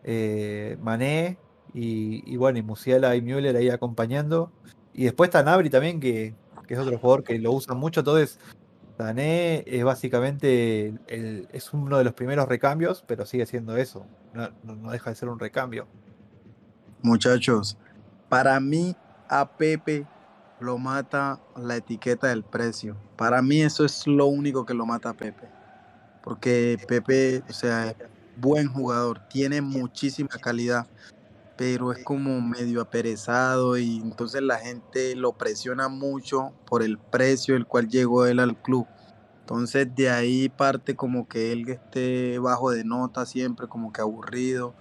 eh, Mané, y, y bueno, y Musiala y Müller ahí acompañando. Y después está Nabri también, que, que es otro jugador que lo usan mucho. Entonces, Sané es básicamente es uno de los primeros recambios, pero sigue siendo eso. No- no deja de ser un recambio. Muchachos, para mí a Pepe lo mata la etiqueta del precio. Para mí eso es lo único que lo mata a Pepe. Porque Pepe, o sea, es buen jugador, tiene muchísima calidad, pero es como medio aperezado y entonces la gente lo presiona mucho por el precio el cual llegó él al club. Entonces de ahí parte como que él esté bajo de nota siempre, como que aburrido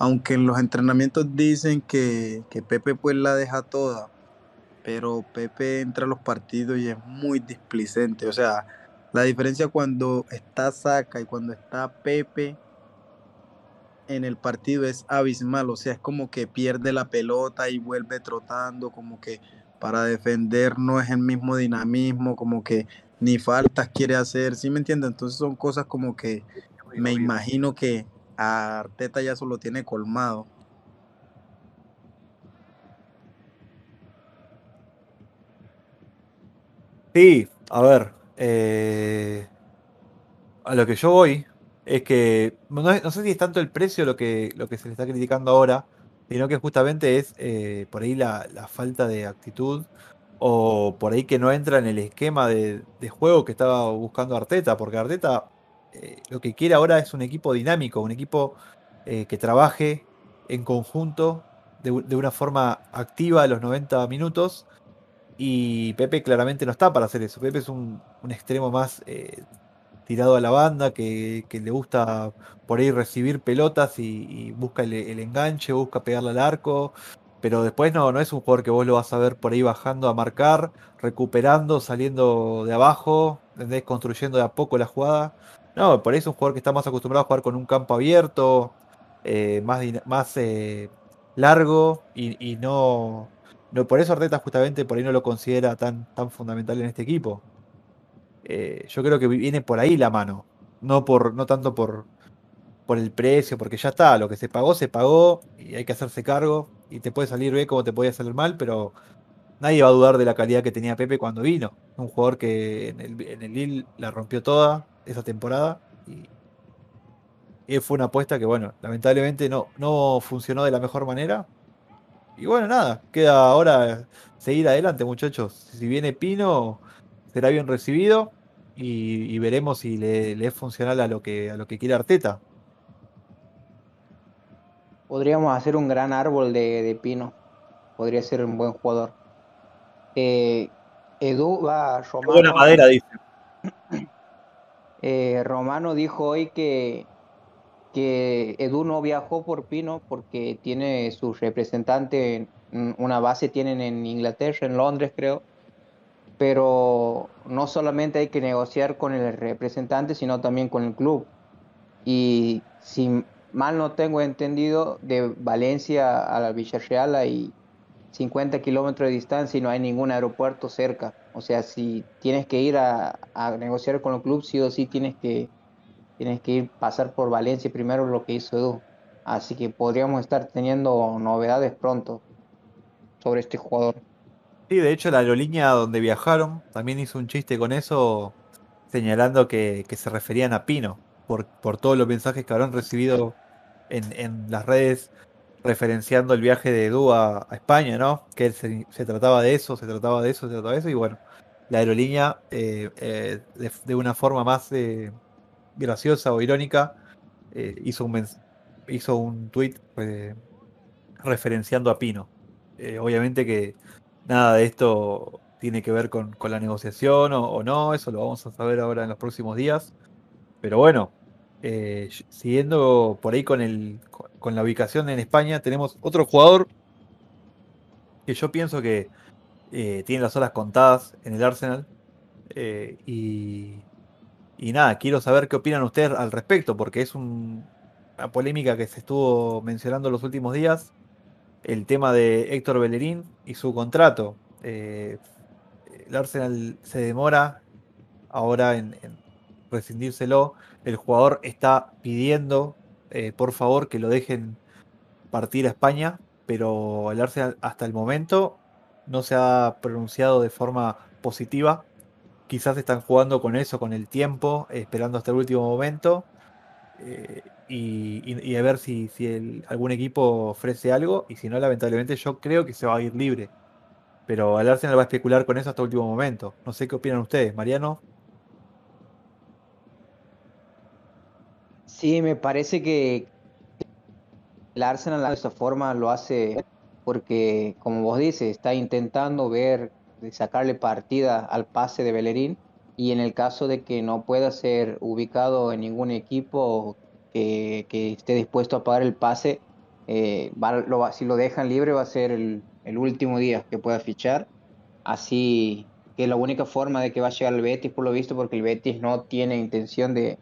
aunque en los entrenamientos dicen que, que Pepe pues la deja toda, pero Pepe entra a los partidos y es muy displicente. O sea, la diferencia cuando está Saca y cuando está Pepe en el partido es abismal, o sea, es como que pierde la pelota y vuelve trotando, como que para defender no es el mismo dinamismo, como que ni faltas quiere hacer, ¿sí me entiendes? Entonces son cosas como que me imagino que Arteta ya solo tiene colmado. Sí, a ver, eh, a lo que yo voy es que no, no sé si es tanto el precio lo que, lo que se le está criticando ahora, sino que justamente es eh, por ahí la, la falta de actitud o por ahí que no entra en el esquema de, juego que estaba buscando Arteta, porque Arteta eh, lo que quiere ahora es un equipo dinámico, un equipo eh, que trabaje en conjunto de, de una forma activa a los 90 minutos y Pepe claramente no está para hacer eso. Pepe es un, extremo más tirado a la banda, que, le gusta por ahí recibir pelotas y, busca el, enganche, busca pegarle al arco. Pero después no, no es un jugador que vos lo vas a ver por ahí bajando a marcar, recuperando, saliendo de abajo, ¿entendés? construyendo de a poco la jugada. No, por ahí es un jugador que está más acostumbrado a jugar con un campo abierto, eh, más, más eh, largo y, y no, no. Por eso Arteta justamente por ahí no lo considera tan, tan fundamental en este equipo. Eh, yo creo que viene por ahí la mano. No por, no tanto por, por el precio, porque ya está, lo que se pagó, se pagó, y hay que hacerse cargo, y te puede salir bien como te puede salir mal, pero nadie va a dudar de la calidad que tenía Pepe cuando vino. Un jugador que en el, en el Lille la rompió toda esa temporada, y, y fue una apuesta que, bueno, lamentablemente no, no funcionó de la mejor manera. Y bueno, nada, queda ahora seguir adelante, muchachos. Si viene Pino, será bien recibido y, y veremos si le, le es funcional a lo que a lo que quiere Arteta. Podríamos hacer un gran árbol de, de pino. Podría ser un buen jugador. Eh, Edu va buena Romano. madera, dice. [CLEARS THROAT] eh, Romano dijo hoy que, que Edu no viajó por Pino porque tiene su representante, en- una base tienen en Inglaterra, en Londres creo, pero no solamente hay que negociar con el representante, sino también con el club. Y si mal no tengo entendido, de Valencia a la Villarreal hay 50 kilómetros de distancia y no hay ningún aeropuerto cerca. O sea, si tienes que ir a, negociar con el club, sí o sí tienes que, tienes que ir pasar por Valencia primero, lo que hizo Edu. Así que podríamos estar teniendo novedades pronto sobre este jugador. Sí, de hecho la aerolínea donde viajaron también hizo un chiste con eso, señalando que, se referían a Pino, por, todos los mensajes que habrán recibido en, las redes referenciando el viaje de Edu a, España, ¿no? Que se, se trataba de eso, se trataba de eso, se trataba de eso, y bueno, la aerolínea eh, eh, de, una forma más eh, graciosa o irónica hizo un hizo un tweet referenciando a Pino. Obviamente que nada de esto tiene que ver con, con la negociación o, no, eso lo vamos a saber ahora en los próximos días. Pero bueno, eh, siguiendo por ahí con, el, con la ubicación en España, tenemos otro jugador que yo pienso que eh, tiene las horas contadas en el Arsenal. eh, y, y nada, quiero saber qué opinan ustedes al respecto, porque es un- una polémica que se estuvo mencionando en los últimos días. El tema de Héctor Bellerín y su contrato. Eh, el Arsenal se demora ahora en, rescindírselo. El jugador está pidiendo, eh, por favor, que lo dejen partir a España, pero el Arsenal hasta el momento no se ha pronunciado de forma positiva. Quizás están jugando con eso, con el tiempo, esperando hasta el último momento. eh, y, a ver si, si algún equipo ofrece algo. Y si no, lamentablemente yo creo que se va a ir libre. Pero el Arsenal va a especular con eso hasta el último momento. No sé qué opinan ustedes, Mariano. Sí, me parece que el Arsenal de esta forma lo hace porque, como vos dices, está intentando ver, sacarle partida al pase de Bellerín y en el caso de que no pueda ser ubicado en ningún equipo que, esté dispuesto a pagar el pase, eh, va- lo si lo dejan libre va a ser el, el último día que pueda fichar. Así que la única forma de que va a llegar el Betis, por lo visto, porque el Betis no tiene intención de,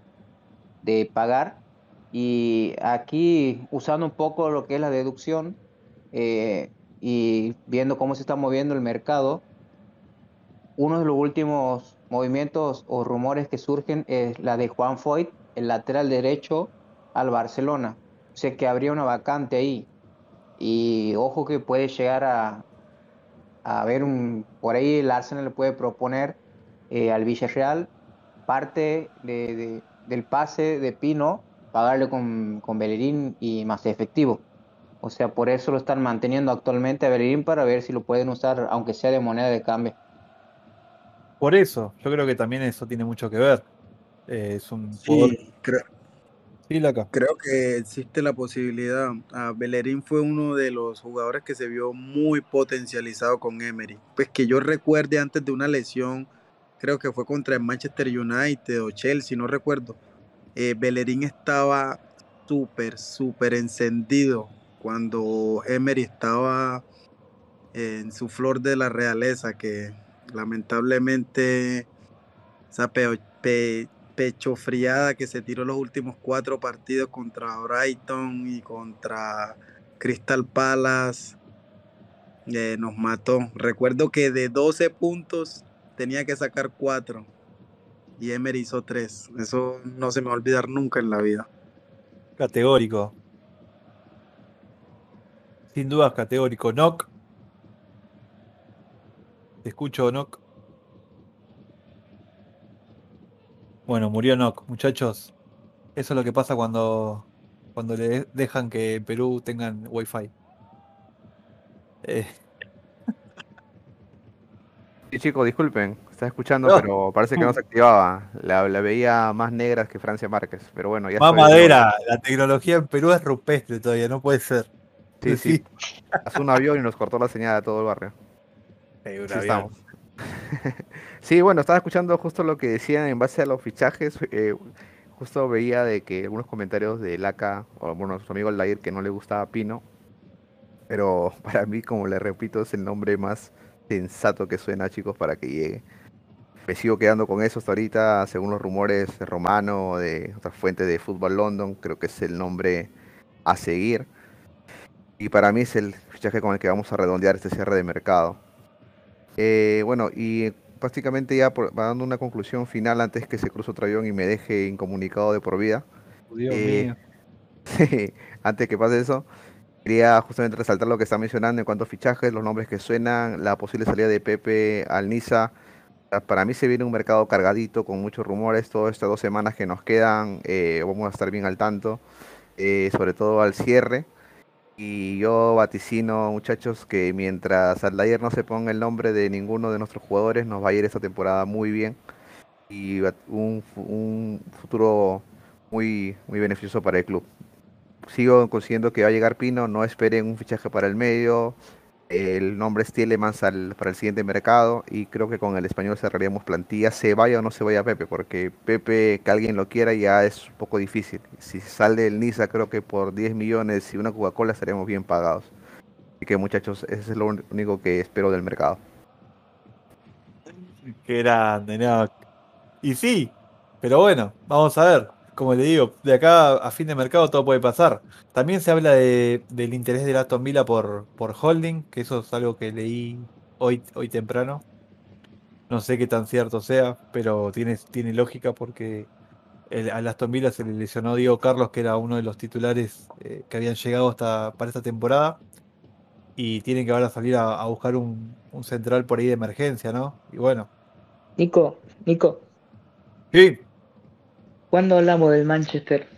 de pagar. Y aquí, usando un poco lo que es la deducción eh, y viendo cómo se está moviendo el mercado, uno de los últimos movimientos o rumores que surgen es la de Juan Foyt, el lateral derecho al Barcelona. O sea que habría una vacante ahí. Y ojo que puede llegar a, a ver un. Por ahí el Arsenal le puede proponer eh, al Villarreal parte de, de- del pase de Pino, pagarle con, con Bellerín y más efectivo. O sea, por eso lo están manteniendo actualmente a Bellerín para ver si lo pueden usar, aunque sea de moneda de cambio. Por eso, yo creo que también eso tiene mucho que ver. Eh, es un jugador. Sí, creo, Creo que existe la posibilidad. Ah, Bellerín fue uno de los jugadores que se vio muy potencializado con Emery. Pues que yo recuerde antes de una lesión, creo que fue contra el Manchester United o Chelsea, no recuerdo. Eh, Bellerín estaba súper, súper encendido cuando Emery estaba en su flor de la realeza, que lamentablemente peo- pe- pechofriada que se tiró los últimos cuatro partidos contra Brighton y contra Crystal Palace eh, nos mató. Recuerdo que de 12 puntos tenía que sacar 4 y Emery hizo 3. Eso no se me va a olvidar nunca en la vida. Categórico. Sin dudas, categórico. Knock. Te escucho, Knock. Bueno, murió Knock, muchachos. Eso es lo que pasa cuando, cuando le de- dejan que Perú tengan wifi. Eh, Sí, chicos, disculpen, estaba escuchando, No. pero parece que no se activaba. La, la veía más negras que Francia Márquez, pero bueno, ya más madera. La tecnología en Perú es rupestre todavía, no puede ser. vuelta. Sí, sí. Pasó un avión y nos cortó la señal a todo el barrio. Eh, un Sí, avión. estamos. [LAUGHS] sí, bueno, estaba escuchando justo lo que decían en base a los fichajes. eh, justo veía de que algunos comentarios de Laca, o bueno, su amigo Aldair, que no le gustaba Pino. Pero [LAUGHS] para mí, como le repito, es el nombre más sensato que suena, chicos, para que llegue. Me sigo quedando con eso hasta ahorita, según los rumores de Romano de otras fuentes de Fútbol London, creo que es el nombre a seguir. Y para mí es el fichaje con el que vamos a redondear este cierre de mercado. Eh, bueno, y prácticamente ya por- va dando una conclusión final antes que se cruce otro avión y me deje incomunicado de por vida. Dios Eh, mío. [LAUGHS] Antes que pase eso, quería justamente resaltar lo que está mencionando en cuanto a fichajes, los nombres que suenan, la posible salida de Pepe al Niza. Para mí se viene un mercado cargadito con muchos rumores. Todas estas dos semanas que nos quedan, eh, vamos a estar bien al tanto, eh, sobre todo al cierre. Y yo vaticino, muchachos, que mientras Aldair no se ponga el nombre de ninguno de nuestros jugadores, nos va a ir esta temporada muy bien. Y un, un futuro muy, muy beneficioso para el club. Sigo consiguiendo que va a llegar Pino, no esperen un fichaje para el medio. El nombre es Tielemans al- para el siguiente mercado y creo que con el español cerraríamos plantilla, se vaya o no se vaya Pepe, porque Pepe, que alguien lo quiera, ya es un poco difícil. Si sale el Niza, creo que por 10 millones y una Coca-Cola estaremos bien pagados. Así que muchachos, ese es lo único que espero del mercado. Qué grande, no. Y sí, pero bueno, vamos a ver. Como le digo, de acá a fin de mercado todo puede pasar. También se habla de, del interés de Aston Villa por, por holding, que eso es algo que leí hoy, hoy temprano. No sé qué tan cierto sea, pero tiene, tiene lógica porque el, al Aston Villa se le lesionó Diego Carlos, que era uno de los titulares eh, que habían llegado hasta, para esta temporada. Y tienen que ahora salir a, a buscar un, un central por ahí de emergencia, ¿no? Y bueno, Nico, Nico, sí, ¿cuándo hablamos del Manchester?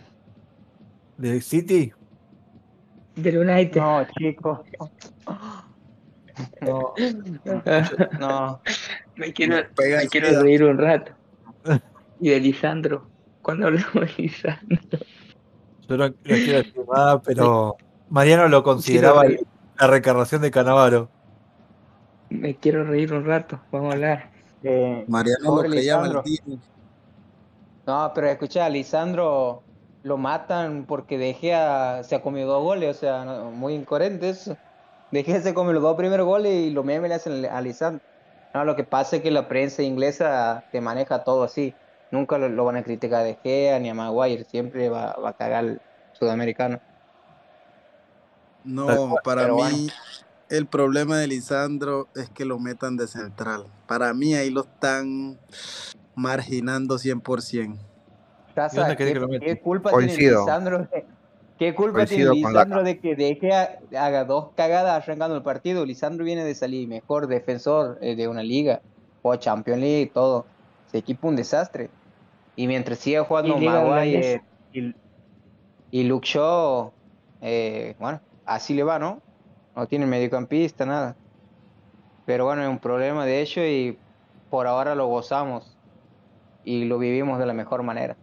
¿De City? Del United. No, chicos. No. No. me quiero, me reír un rato. [LAUGHS] Y de Lisandro. ¿Cuándo hablamos de Lisandro? Yo no, no quiero decir nada, pero Mariano lo consideraba la reencarnación de Canavaro. Me quiero reír un rato. Vamos a hablar. Eh, Mariano lo creía Lisandro. No, pero escucha, a Lisandro lo matan porque De Gea se ha comido dos goles, o sea, no- muy incoherente eso. De Gea se come los dos primeros goles y los memes le hacen a Lisandro. No, lo que pasa es que la prensa inglesa te maneja todo así. Nunca lo, lo van a criticar a De Gea ni a Maguire, siempre va, va a cagar el sudamericano. No, para pero mí bueno. el problema de Lisandro es que lo metan de central. Para mí ahí lo están marginando 100%. Casa, dónde querés ¿qué, culpa tiene Coincido. Lisandro? de- ¿Qué culpa Coincido tiene Lisandro de que De Gea haga dos cagadas arrancando el partido? Lisandro viene de salir mejor defensor eh, de una liga, o Champions League y todo. este equipo un desastre. Y mientras siga jugando Y Maguire y, y Luke Shaw, eh, bueno, así le va, ¿no? No tiene mediocampista, nada. Pero bueno, es un problema de hecho y por ahora lo gozamos y lo vivimos de la mejor manera.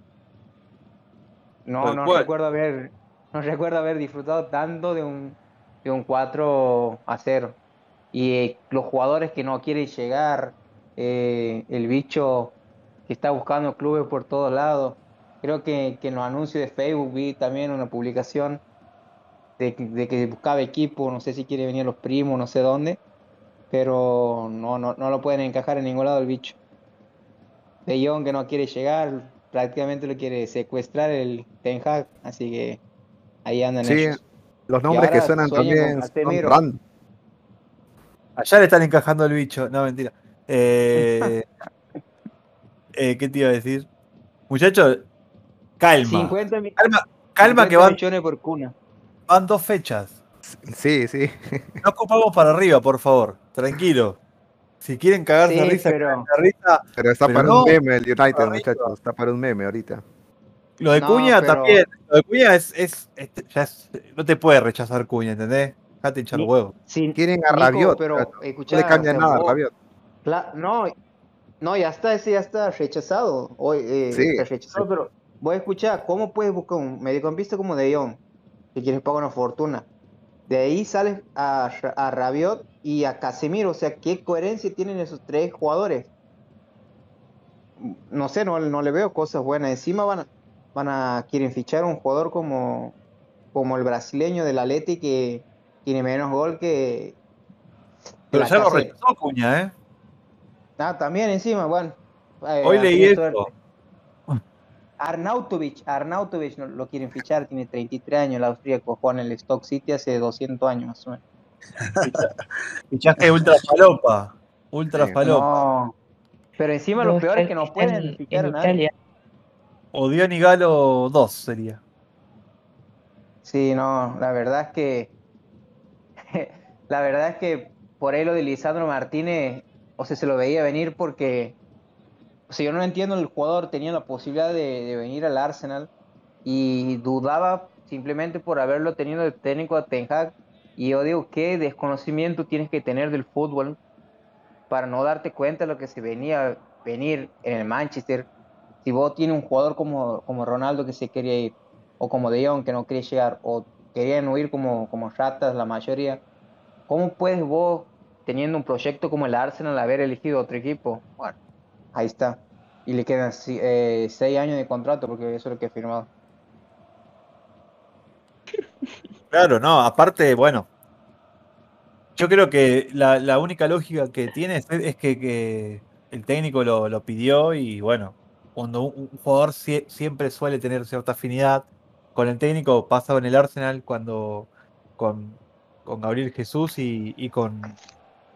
No, no recuerdo haber, no recuerdo haber disfrutado tanto de un, de un 4 a 0. Y eh, los jugadores que no quieren llegar, eh, el bicho que está buscando clubes por todos lados. Creo que, que en los anuncios de Facebook vi también una publicación de, que- de que buscaba equipo, no sé si quiere venir los primos, no sé dónde, pero no, no, no lo pueden encajar en ningún lado el bicho. De Jong que no quiere llegar, prácticamente lo quiere secuestrar el Ten Hag, así que ahí andan Sí, ellos. los nombres que suenan también son. Allá le están encajando el bicho. No, mentira. Eh, [LAUGHS] eh, ¿Qué te iba a decir? Muchachos, calma. 50, mi- Calma, calma 50 que van, millones por cuna. van dos fechas. Sí, sí. No ocupamos para arriba, por favor. Tranquilo. Si quieren cagarse Sí, risa, pero- risa. Pero está Pero para no, un meme el United, muchachos. Está para un meme ahorita. Lo de No, Cuña pero- también. Lo de Cuña es, es, este, ya es- No te puede rechazar Cuña, ¿entendés? Dejate hinchar Ni- huevo. Sí, Quieren a Nico, Rabiot. pero escuchá, no le cambia o sea, nada a Rabiot. No, no, ya está, ese ya está rechazado. Hoy eh, Sí. está rechazado, pero voy a escuchar, ¿cómo puedes buscar un mediocampista como De Jong? Si quieres pagar una fortuna. De ahí sales a, a Rabiot y a Casemiro, o sea, ¿qué coherencia tienen esos tres jugadores? No sé, no, no le veo cosas buenas. Encima van a, van a quieren fichar un jugador como, como el brasileño del Atleti que tiene menos gol que, Pero ya lo rechazó Cuña, ¿eh? Ah, también encima, bueno. eh, Hoy leí esto. Arnautovic, Arnautovic no- lo quieren fichar, tiene 33 años, el austríaco, juega en el Stock City hace 200 años más o menos. [LAUGHS] Fichaje ultra falopa. Ultra Sí. falopa. No, pero encima lo No, peor es está- que no pueden en- fichar nadie. Italia. O Dion y Galo 2 sería. Sí, no, la verdad es que [LAUGHS] la verdad es que por ahí lo de Lisandro Martínez, o sea, se lo veía venir porque, o sea, yo no entiendo, el jugador tenía la posibilidad de, de venir al Arsenal y dudaba simplemente por haberlo tenido de técnico a Ten Hag y yo digo, ¿qué desconocimiento tienes que tener del fútbol para no darte cuenta de lo que se venía a venir en el Manchester? Si vos tienes un jugador como, como Ronaldo que se quería ir, o como De Jong que no quería llegar, o querían huir como, como ratas la mayoría, ¿cómo puedes vos, teniendo un proyecto como el Arsenal, haber elegido otro equipo? Bueno, ahí está. Y le quedan eh, seis años de contrato, porque eso es lo que ha firmado. [LAUGHS] Claro, no, aparte, bueno. Yo creo que la, única lógica que tiene es, que, el técnico lo, pidió y bueno, cuando un, jugador sie- siempre suele tener cierta afinidad con el técnico, pasado en el Arsenal cuando con, con Gabriel Jesús y, con,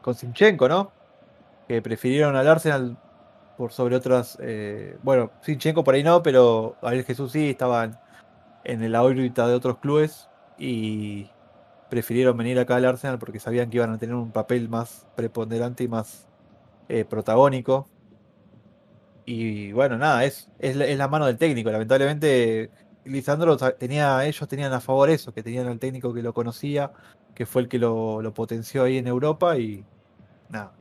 con Sinchenko, ¿no? Que prefirieron al Arsenal por sobre otras. eh, bueno, Sinchenko por ahí no, pero Gabriel Jesús sí, estaban en la órbita de otros clubes y prefirieron venir acá al Arsenal porque sabían que iban a tener un papel más preponderante y más eh, protagónico. Y bueno, nada, es, es, la, es la mano del técnico. Lamentablemente, Lisandro sa- tenía, ellos tenían a favor eso, que tenían al técnico que lo conocía, que fue el que lo, lo potenció ahí en Europa y nada.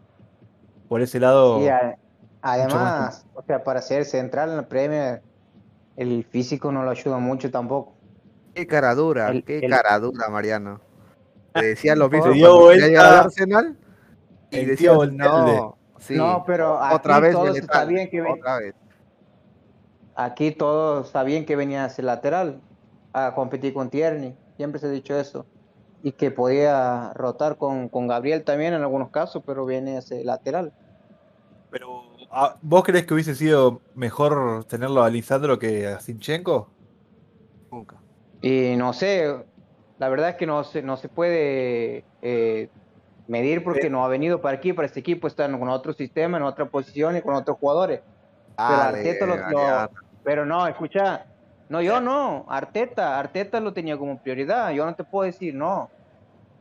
Por ese lado, Y a- además, o sea, para ser central en la Premier, el físico no lo ayuda mucho tampoco. Qué cara dura, El- qué el- cara dura, Mariano. Te decía lo [LAUGHS] mismo Se dio vuelta Arsenal y el Valverde. no, sí, No, pero otra aquí vez todos viene sabían tal, que ven- otra vez. Aquí todos sabían que venía a ser lateral, a competir con Tierney, siempre se ha dicho eso. Y que podía rotar con, con Gabriel también en algunos casos, pero viene a ser lateral. Pero, ah, ¿vos crees que hubiese sido mejor tenerlo a Lisandro que a Sinchenko? Nunca. Y no sé, la verdad es que no se, no se puede eh, medir porque no ha venido para aquí, para este equipo, está en- con otro sistema, en otra posición y con otros jugadores. Pero Dale, Arteta lo- lo-. Pero no, escucha, no, yo no, Arteta, Arteta lo tenía como prioridad, yo no te puedo decir no,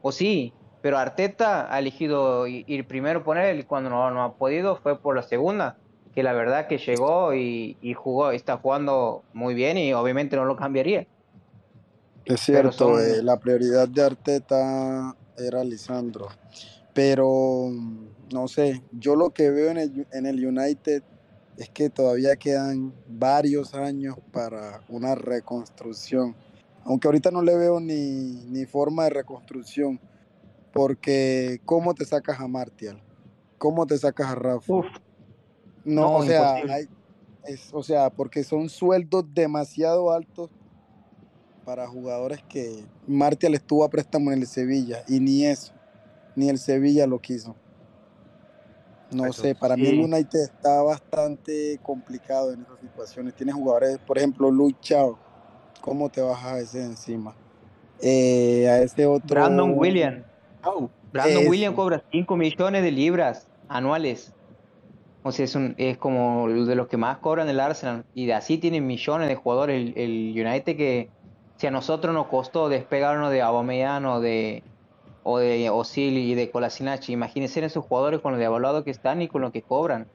o sí, pero Arteta ha elegido ir primero por él y cuando no, no ha podido fue por la segunda, que la verdad que llegó y, y jugó, está jugando muy bien y obviamente no lo cambiaría. Es cierto, eh, la prioridad de Arteta era Lisandro. Pero no sé, yo lo que veo en el, en el United es que todavía quedan varios años para una reconstrucción. Aunque ahorita no le veo ni, ni forma de reconstrucción. Porque ¿cómo te sacas a Martial? ¿Cómo te sacas a Rafa? Uf, no, no, o sea, hay- es, o sea, porque son sueldos demasiado altos para jugadores que Martial estuvo a préstamo en el Sevilla y ni eso, ni el Sevilla lo quiso. No sé, para mí el United está bastante complicado en esas situaciones. Tiene jugadores, por ejemplo, Luke Chao, ¿cómo te bajas a ese encima? Eh, a ese otro... Brandon Williams. Au. Brandon Eso. Williams cobra 5 millones de libras anuales. O sea, es, un, es como de los que más cobran el Arsenal. Y de así tienen millones de jugadores el, el United que si a nosotros nos costó despegarnos de Aubameyang o de o de Osil y de Kolasinac, imagínense esos jugadores con lo devaluado que están y con lo que cobran.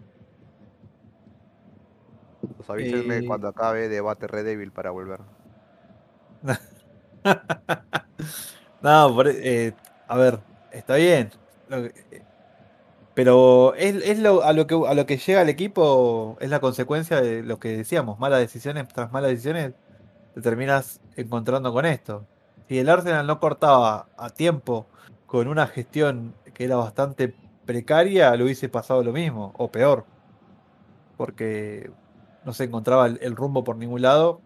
Pues avísenme Eh, cuando acabe debate Red Devil para volver. [LAUGHS] No, por- eh, a ver, está bien. Lo que- eh, pero es, es lo, a, lo que, a lo que llega el equipo, es la consecuencia de lo que decíamos, malas decisiones tras malas decisiones, te terminas encontrando con esto. Si el Arsenal no cortaba a tiempo con una gestión que era bastante precaria, le hubiese pasado lo mismo, o peor. Porque no se encontraba el, el rumbo por ningún lado.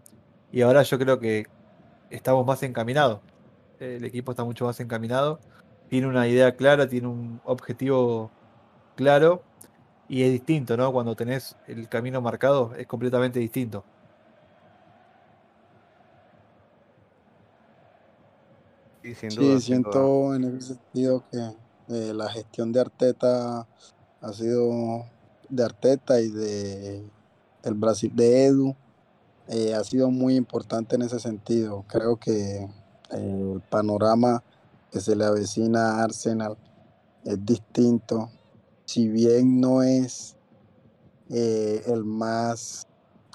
Y ahora yo creo que estamos más encaminados. El equipo está mucho más encaminado. Tiene una idea clara, tiene un objetivo claro. Y es distinto, ¿no? Cuando tenés el camino marcado, es completamente distinto. Sí, sin Sí, duda, sin duda. siento en ese sentido que eh, la gestión de Arteta ha sido de Arteta y de el Brasil de Edu eh, ha sido muy importante en ese sentido. Creo que eh, el panorama que se le avecina a Arsenal es distinto. Si bien no es eh, el más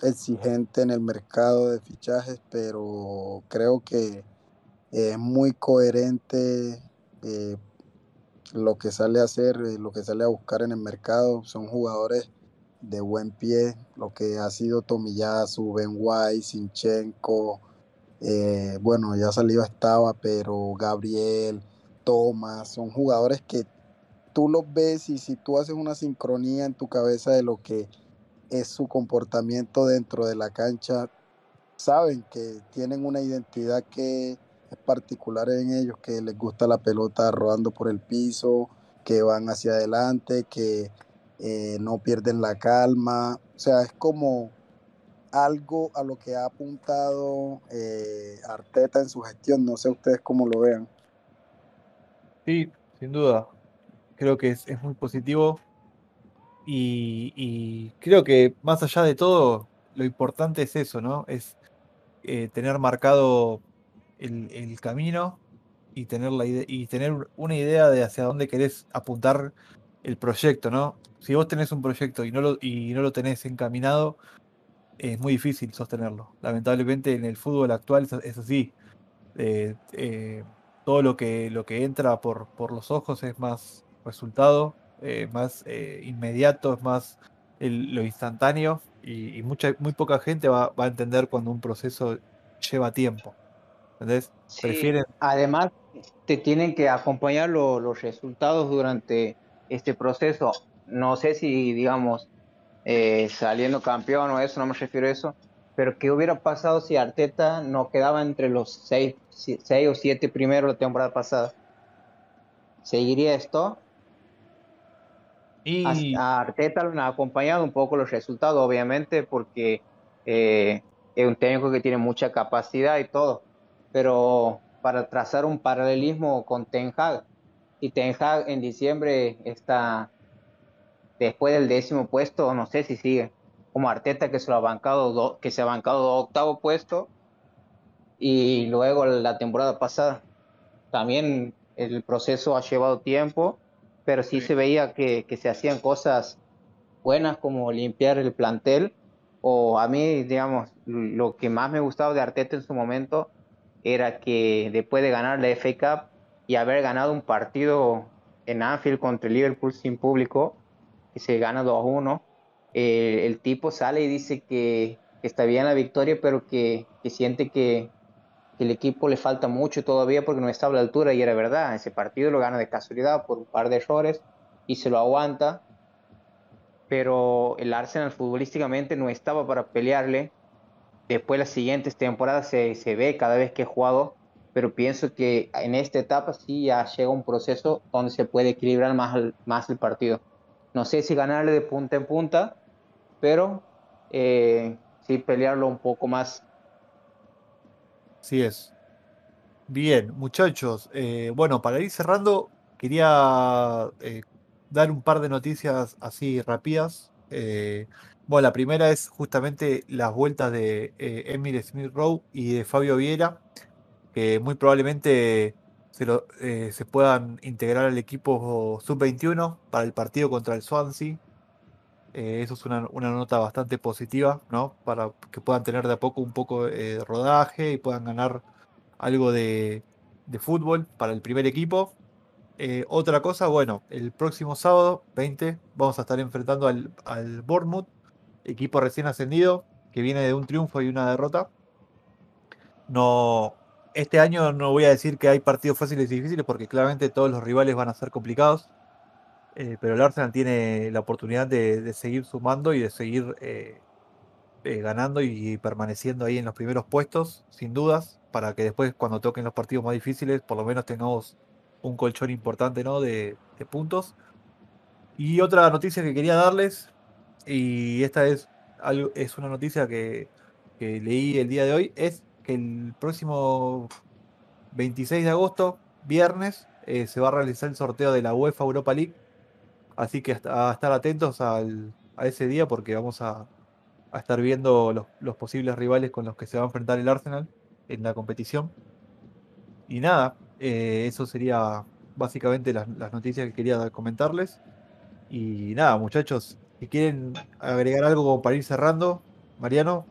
exigente en el mercado de fichajes, pero creo que es muy coherente eh, lo que sale a hacer, eh, lo que sale a buscar en el mercado. Son jugadores de buen pie, lo que ha sido Tomiyasu, Ben White, Sinchenko, eh, bueno, ya salió estaba, pero Gabriel, Thomas, son jugadores que tú los ves y si tú haces una sincronía en tu cabeza de lo que es su comportamiento dentro de la cancha, saben que tienen una identidad que es particular en ellos, que les gusta la pelota rodando por el piso, que van hacia adelante, que eh, no pierden la calma. O sea, es como algo a lo que ha apuntado eh, Arteta en su gestión. No sé ustedes cómo lo vean. Sí, sin duda. Creo que es, es muy positivo. Y, y creo que más allá de todo, lo importante es eso, ¿no? Es eh, tener marcado el, camino y tener, la y tener una idea de hacia dónde querés apuntar el proyecto, ¿no? Si vos tenés un proyecto y no lo, y no lo tenés encaminado, es muy difícil sostenerlo. Lamentablemente en el fútbol actual es, así. Eh, eh, todo lo que, lo que entra por, por los ojos es más resultado, eh, más eh, inmediato, es más lo instantáneo y, y mucha, muy poca gente va, va a entender cuando un proceso lleva tiempo. ¿Entendés? Sí, Prefieren además te tienen que acompañar lo- los resultados durante este proceso. No sé si, digamos, eh, saliendo campeón o eso, no me refiero a eso, pero ¿qué hubiera pasado si Arteta no quedaba entre los seis, seis o siete primeros la temporada pasada? ¿Seguiría esto? Y a Arteta lo han acompañado un poco los resultados, obviamente, porque eh, es un técnico que tiene mucha capacidad y todo, pero para trazar un paralelismo con Ten Hag, y Ten Hag en diciembre está después del décimo puesto, no sé si sigue, como Arteta que se, lo ha bancado do- que se ha bancado octavo puesto, y luego la temporada pasada. También el proceso ha llevado tiempo, pero sí Sí. se veía que, que se hacían cosas buenas como limpiar el plantel, o a mí, digamos, lo que más me gustaba de Arteta en su momento era que después de ganar la FA Cup y haber ganado un partido en Anfield contra el Liverpool sin público, que se gana 2-1, eh, el tipo sale y dice que, está bien la victoria, pero que, siente que, el equipo le falta mucho todavía porque no está a la altura y era verdad, ese partido lo gana de casualidad por un par de errores y se lo aguanta, pero el Arsenal futbolísticamente no estaba para pelearle. Después las siguientes temporadas se, se ve cada vez que he jugado, pero pienso que en esta etapa sí ya llega un proceso donde se puede equilibrar más más el partido. No sé si ganarle de punta en punta, pero eh, sí pelearlo un poco más. Así es. Bien, muchachos. Eh, bueno, para ir cerrando, quería eh, dar un par de noticias así rápidas. Bueno, la primera es justamente las vueltas de Emile Smith Rowe y de Fabio Vieira, que muy probablemente se, se puedan integrar al equipo sub-21 para el partido contra el Swansea eh, eso es una, nota bastante positiva, ¿no? Para que puedan tener de a poco un poco de rodaje y puedan ganar algo de, fútbol para el primer equipo. Eh, otra cosa, bueno, el próximo sábado 20 vamos a estar enfrentando al, al Bournemouth, equipo recién ascendido, que viene de un triunfo y una derrota. No, este año no voy a decir que hay partidos fáciles y difíciles porque claramente todos los rivales van a ser complicados. Eh, pero el Arsenal tiene la oportunidad de, seguir sumando y de seguir eh, eh, ganando y permaneciendo ahí en los primeros puestos, sin dudas, para que después cuando toquen los partidos más difíciles, por lo menos tengamos un colchón importante ¿no? de, puntos. Y otra noticia que quería darles, y esta es, es una noticia que, leí el día de hoy, es que el próximo 26 de agosto, viernes, se va a realizar el sorteo de la UEFA Europa League Así que a estar atentos a ese día porque vamos a, estar viendo los, posibles rivales con los que se va a enfrentar el Arsenal en la competición. Y nada, eh, eso sería básicamente las, noticias que quería comentarles. Y nada, muchachos, si quieren agregar algo para ir cerrando, Mariano.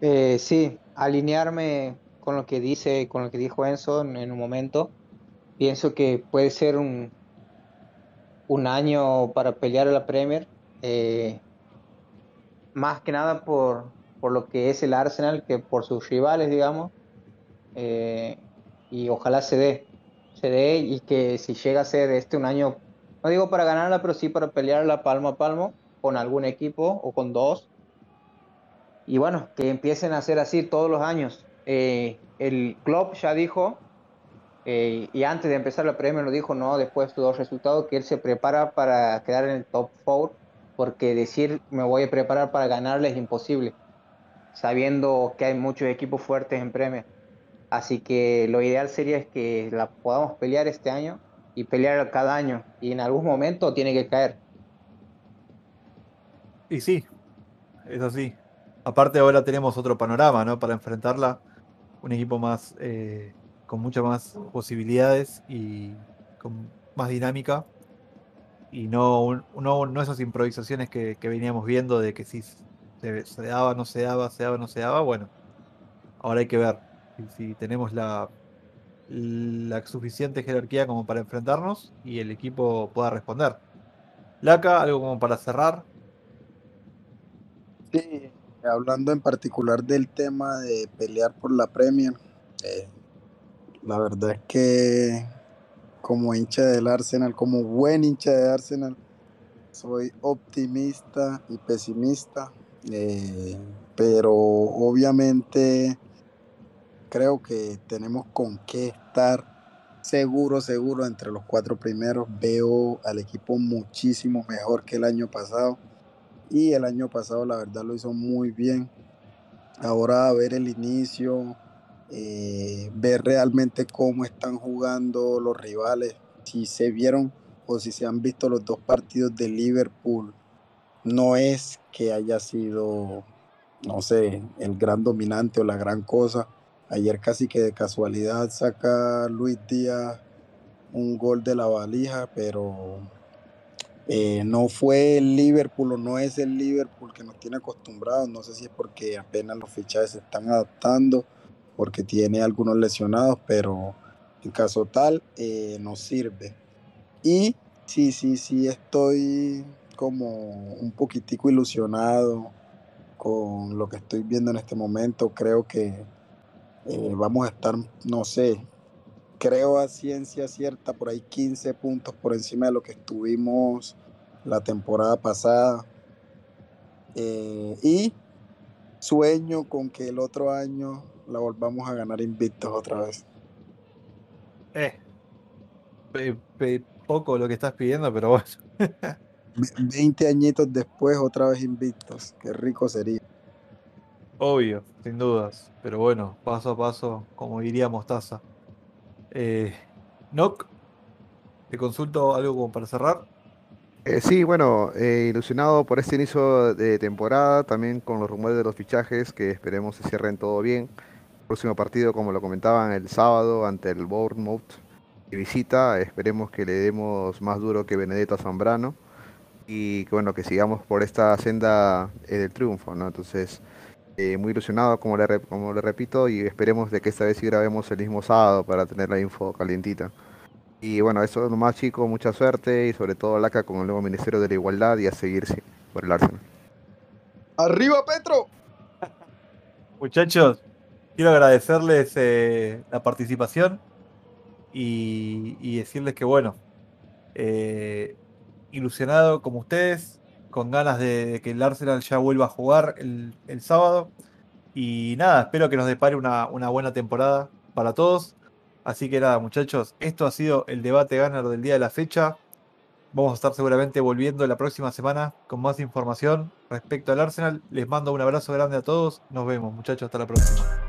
Eh, sí, alinearme con lo que dice, con lo que dijo Enzo en un momento. Pienso que puede ser un, un año para pelear a la Premier. Eh, más que nada por, por, lo que es el Arsenal que por sus rivales, digamos. Eh, y ojalá se dé, se dé y que si llega a ser este un año, no digo para ganarla, pero sí para pelearla palmo a palmo con algún equipo o con dos. Y bueno, que empiecen a ser así todos los años. Eh, el club ya dijo eh, y antes de empezar la premio lo dijo, no, después de dos resultados, que él se prepara para quedar en el top 4, porque decir me voy a preparar para ganarle es imposible, sabiendo que hay muchos equipos fuertes en premio. Así que lo ideal sería es que la podamos pelear este año y pelear cada año, y en algún momento tiene que caer. Y sí, es así. Aparte ahora tenemos otro panorama, ¿no? Para enfrentarla, un equipo más... Eh con muchas más posibilidades y con más dinámica. Y no, no, no esas improvisaciones que, veníamos viendo de que si se, daba, no se daba, se daba, no se daba. Bueno, ahora hay que ver si, tenemos la, la suficiente jerarquía como para enfrentarnos y el equipo pueda responder. Laca, algo como para cerrar. Sí, hablando en particular del tema de pelear por la Premier, eh, la verdad es que como hincha del Arsenal, como buen hincha de Arsenal, soy optimista y pesimista, eh, pero obviamente creo que tenemos con qué estar seguro, seguro entre los cuatro primeros. Veo al equipo muchísimo mejor que el año pasado y el año pasado la verdad lo hizo muy bien. Ahora a ver el inicio, eh, ver realmente cómo están jugando los rivales, si se vieron o si se han visto los dos partidos de Liverpool. No es que haya sido, no sé, el gran dominante o la gran cosa. Ayer casi que de casualidad saca Luis Díaz un gol de la valija, pero Eh, no fue el Liverpool o no es el Liverpool que nos tiene acostumbrados. No sé si es porque apenas los fichajes se están adaptando, porque tiene algunos lesionados, pero en caso tal, eh, nos sirve. Y sí, sí, sí, estoy como un poquitico ilusionado con lo que estoy viendo en este momento. Creo que eh, vamos a estar, no sé, creo a ciencia cierta por ahí 15 puntos por encima de lo que estuvimos la temporada pasada. Eh, y sueño con que el otro año la volvamos a ganar invictos otra vez. Eh, pe- pe- poco lo que estás pidiendo, pero bueno. [LAUGHS] Ve- 20 añitos después otra vez invictos. Qué rico sería. Obvio, sin dudas. Pero bueno, paso a paso, como diría Mostaza. Eh, Nock, te consulto algo como para cerrar. Eh, sí, bueno, eh, ilusionado por este inicio de temporada, también con los rumores de los fichajes que esperemos se cierren todo bien. Próximo partido, como lo comentaban, el sábado ante el Bournemouth de visita. Esperemos que le demos más duro que Benedetto Zambrano y bueno, que sigamos por esta senda eh, del triunfo, ¿no? Entonces, eh, muy ilusionado, como le, como le repito, y esperemos de que esta vez sí grabemos el mismo sábado para tener la info calientita. Y bueno, eso es lo más chico, mucha suerte y sobre todo Laca con el nuevo Ministerio de la Igualdad y a seguir sí, por el Arsenal. ¡Arriba, Petro! [LAUGHS] Muchachos, quiero agradecerles eh, la participación y, y decirles que, bueno, eh, ilusionado como ustedes, con ganas de, que el Arsenal ya vuelva a jugar el, sábado. Y nada, espero que nos depare una, una buena temporada para todos. Así que nada, muchachos, esto ha sido el debate ganar del día de la fecha. Vamos a estar seguramente volviendo la próxima semana con más información respecto al Arsenal. Les mando un abrazo grande a todos. Nos vemos, muchachos. Hasta la próxima.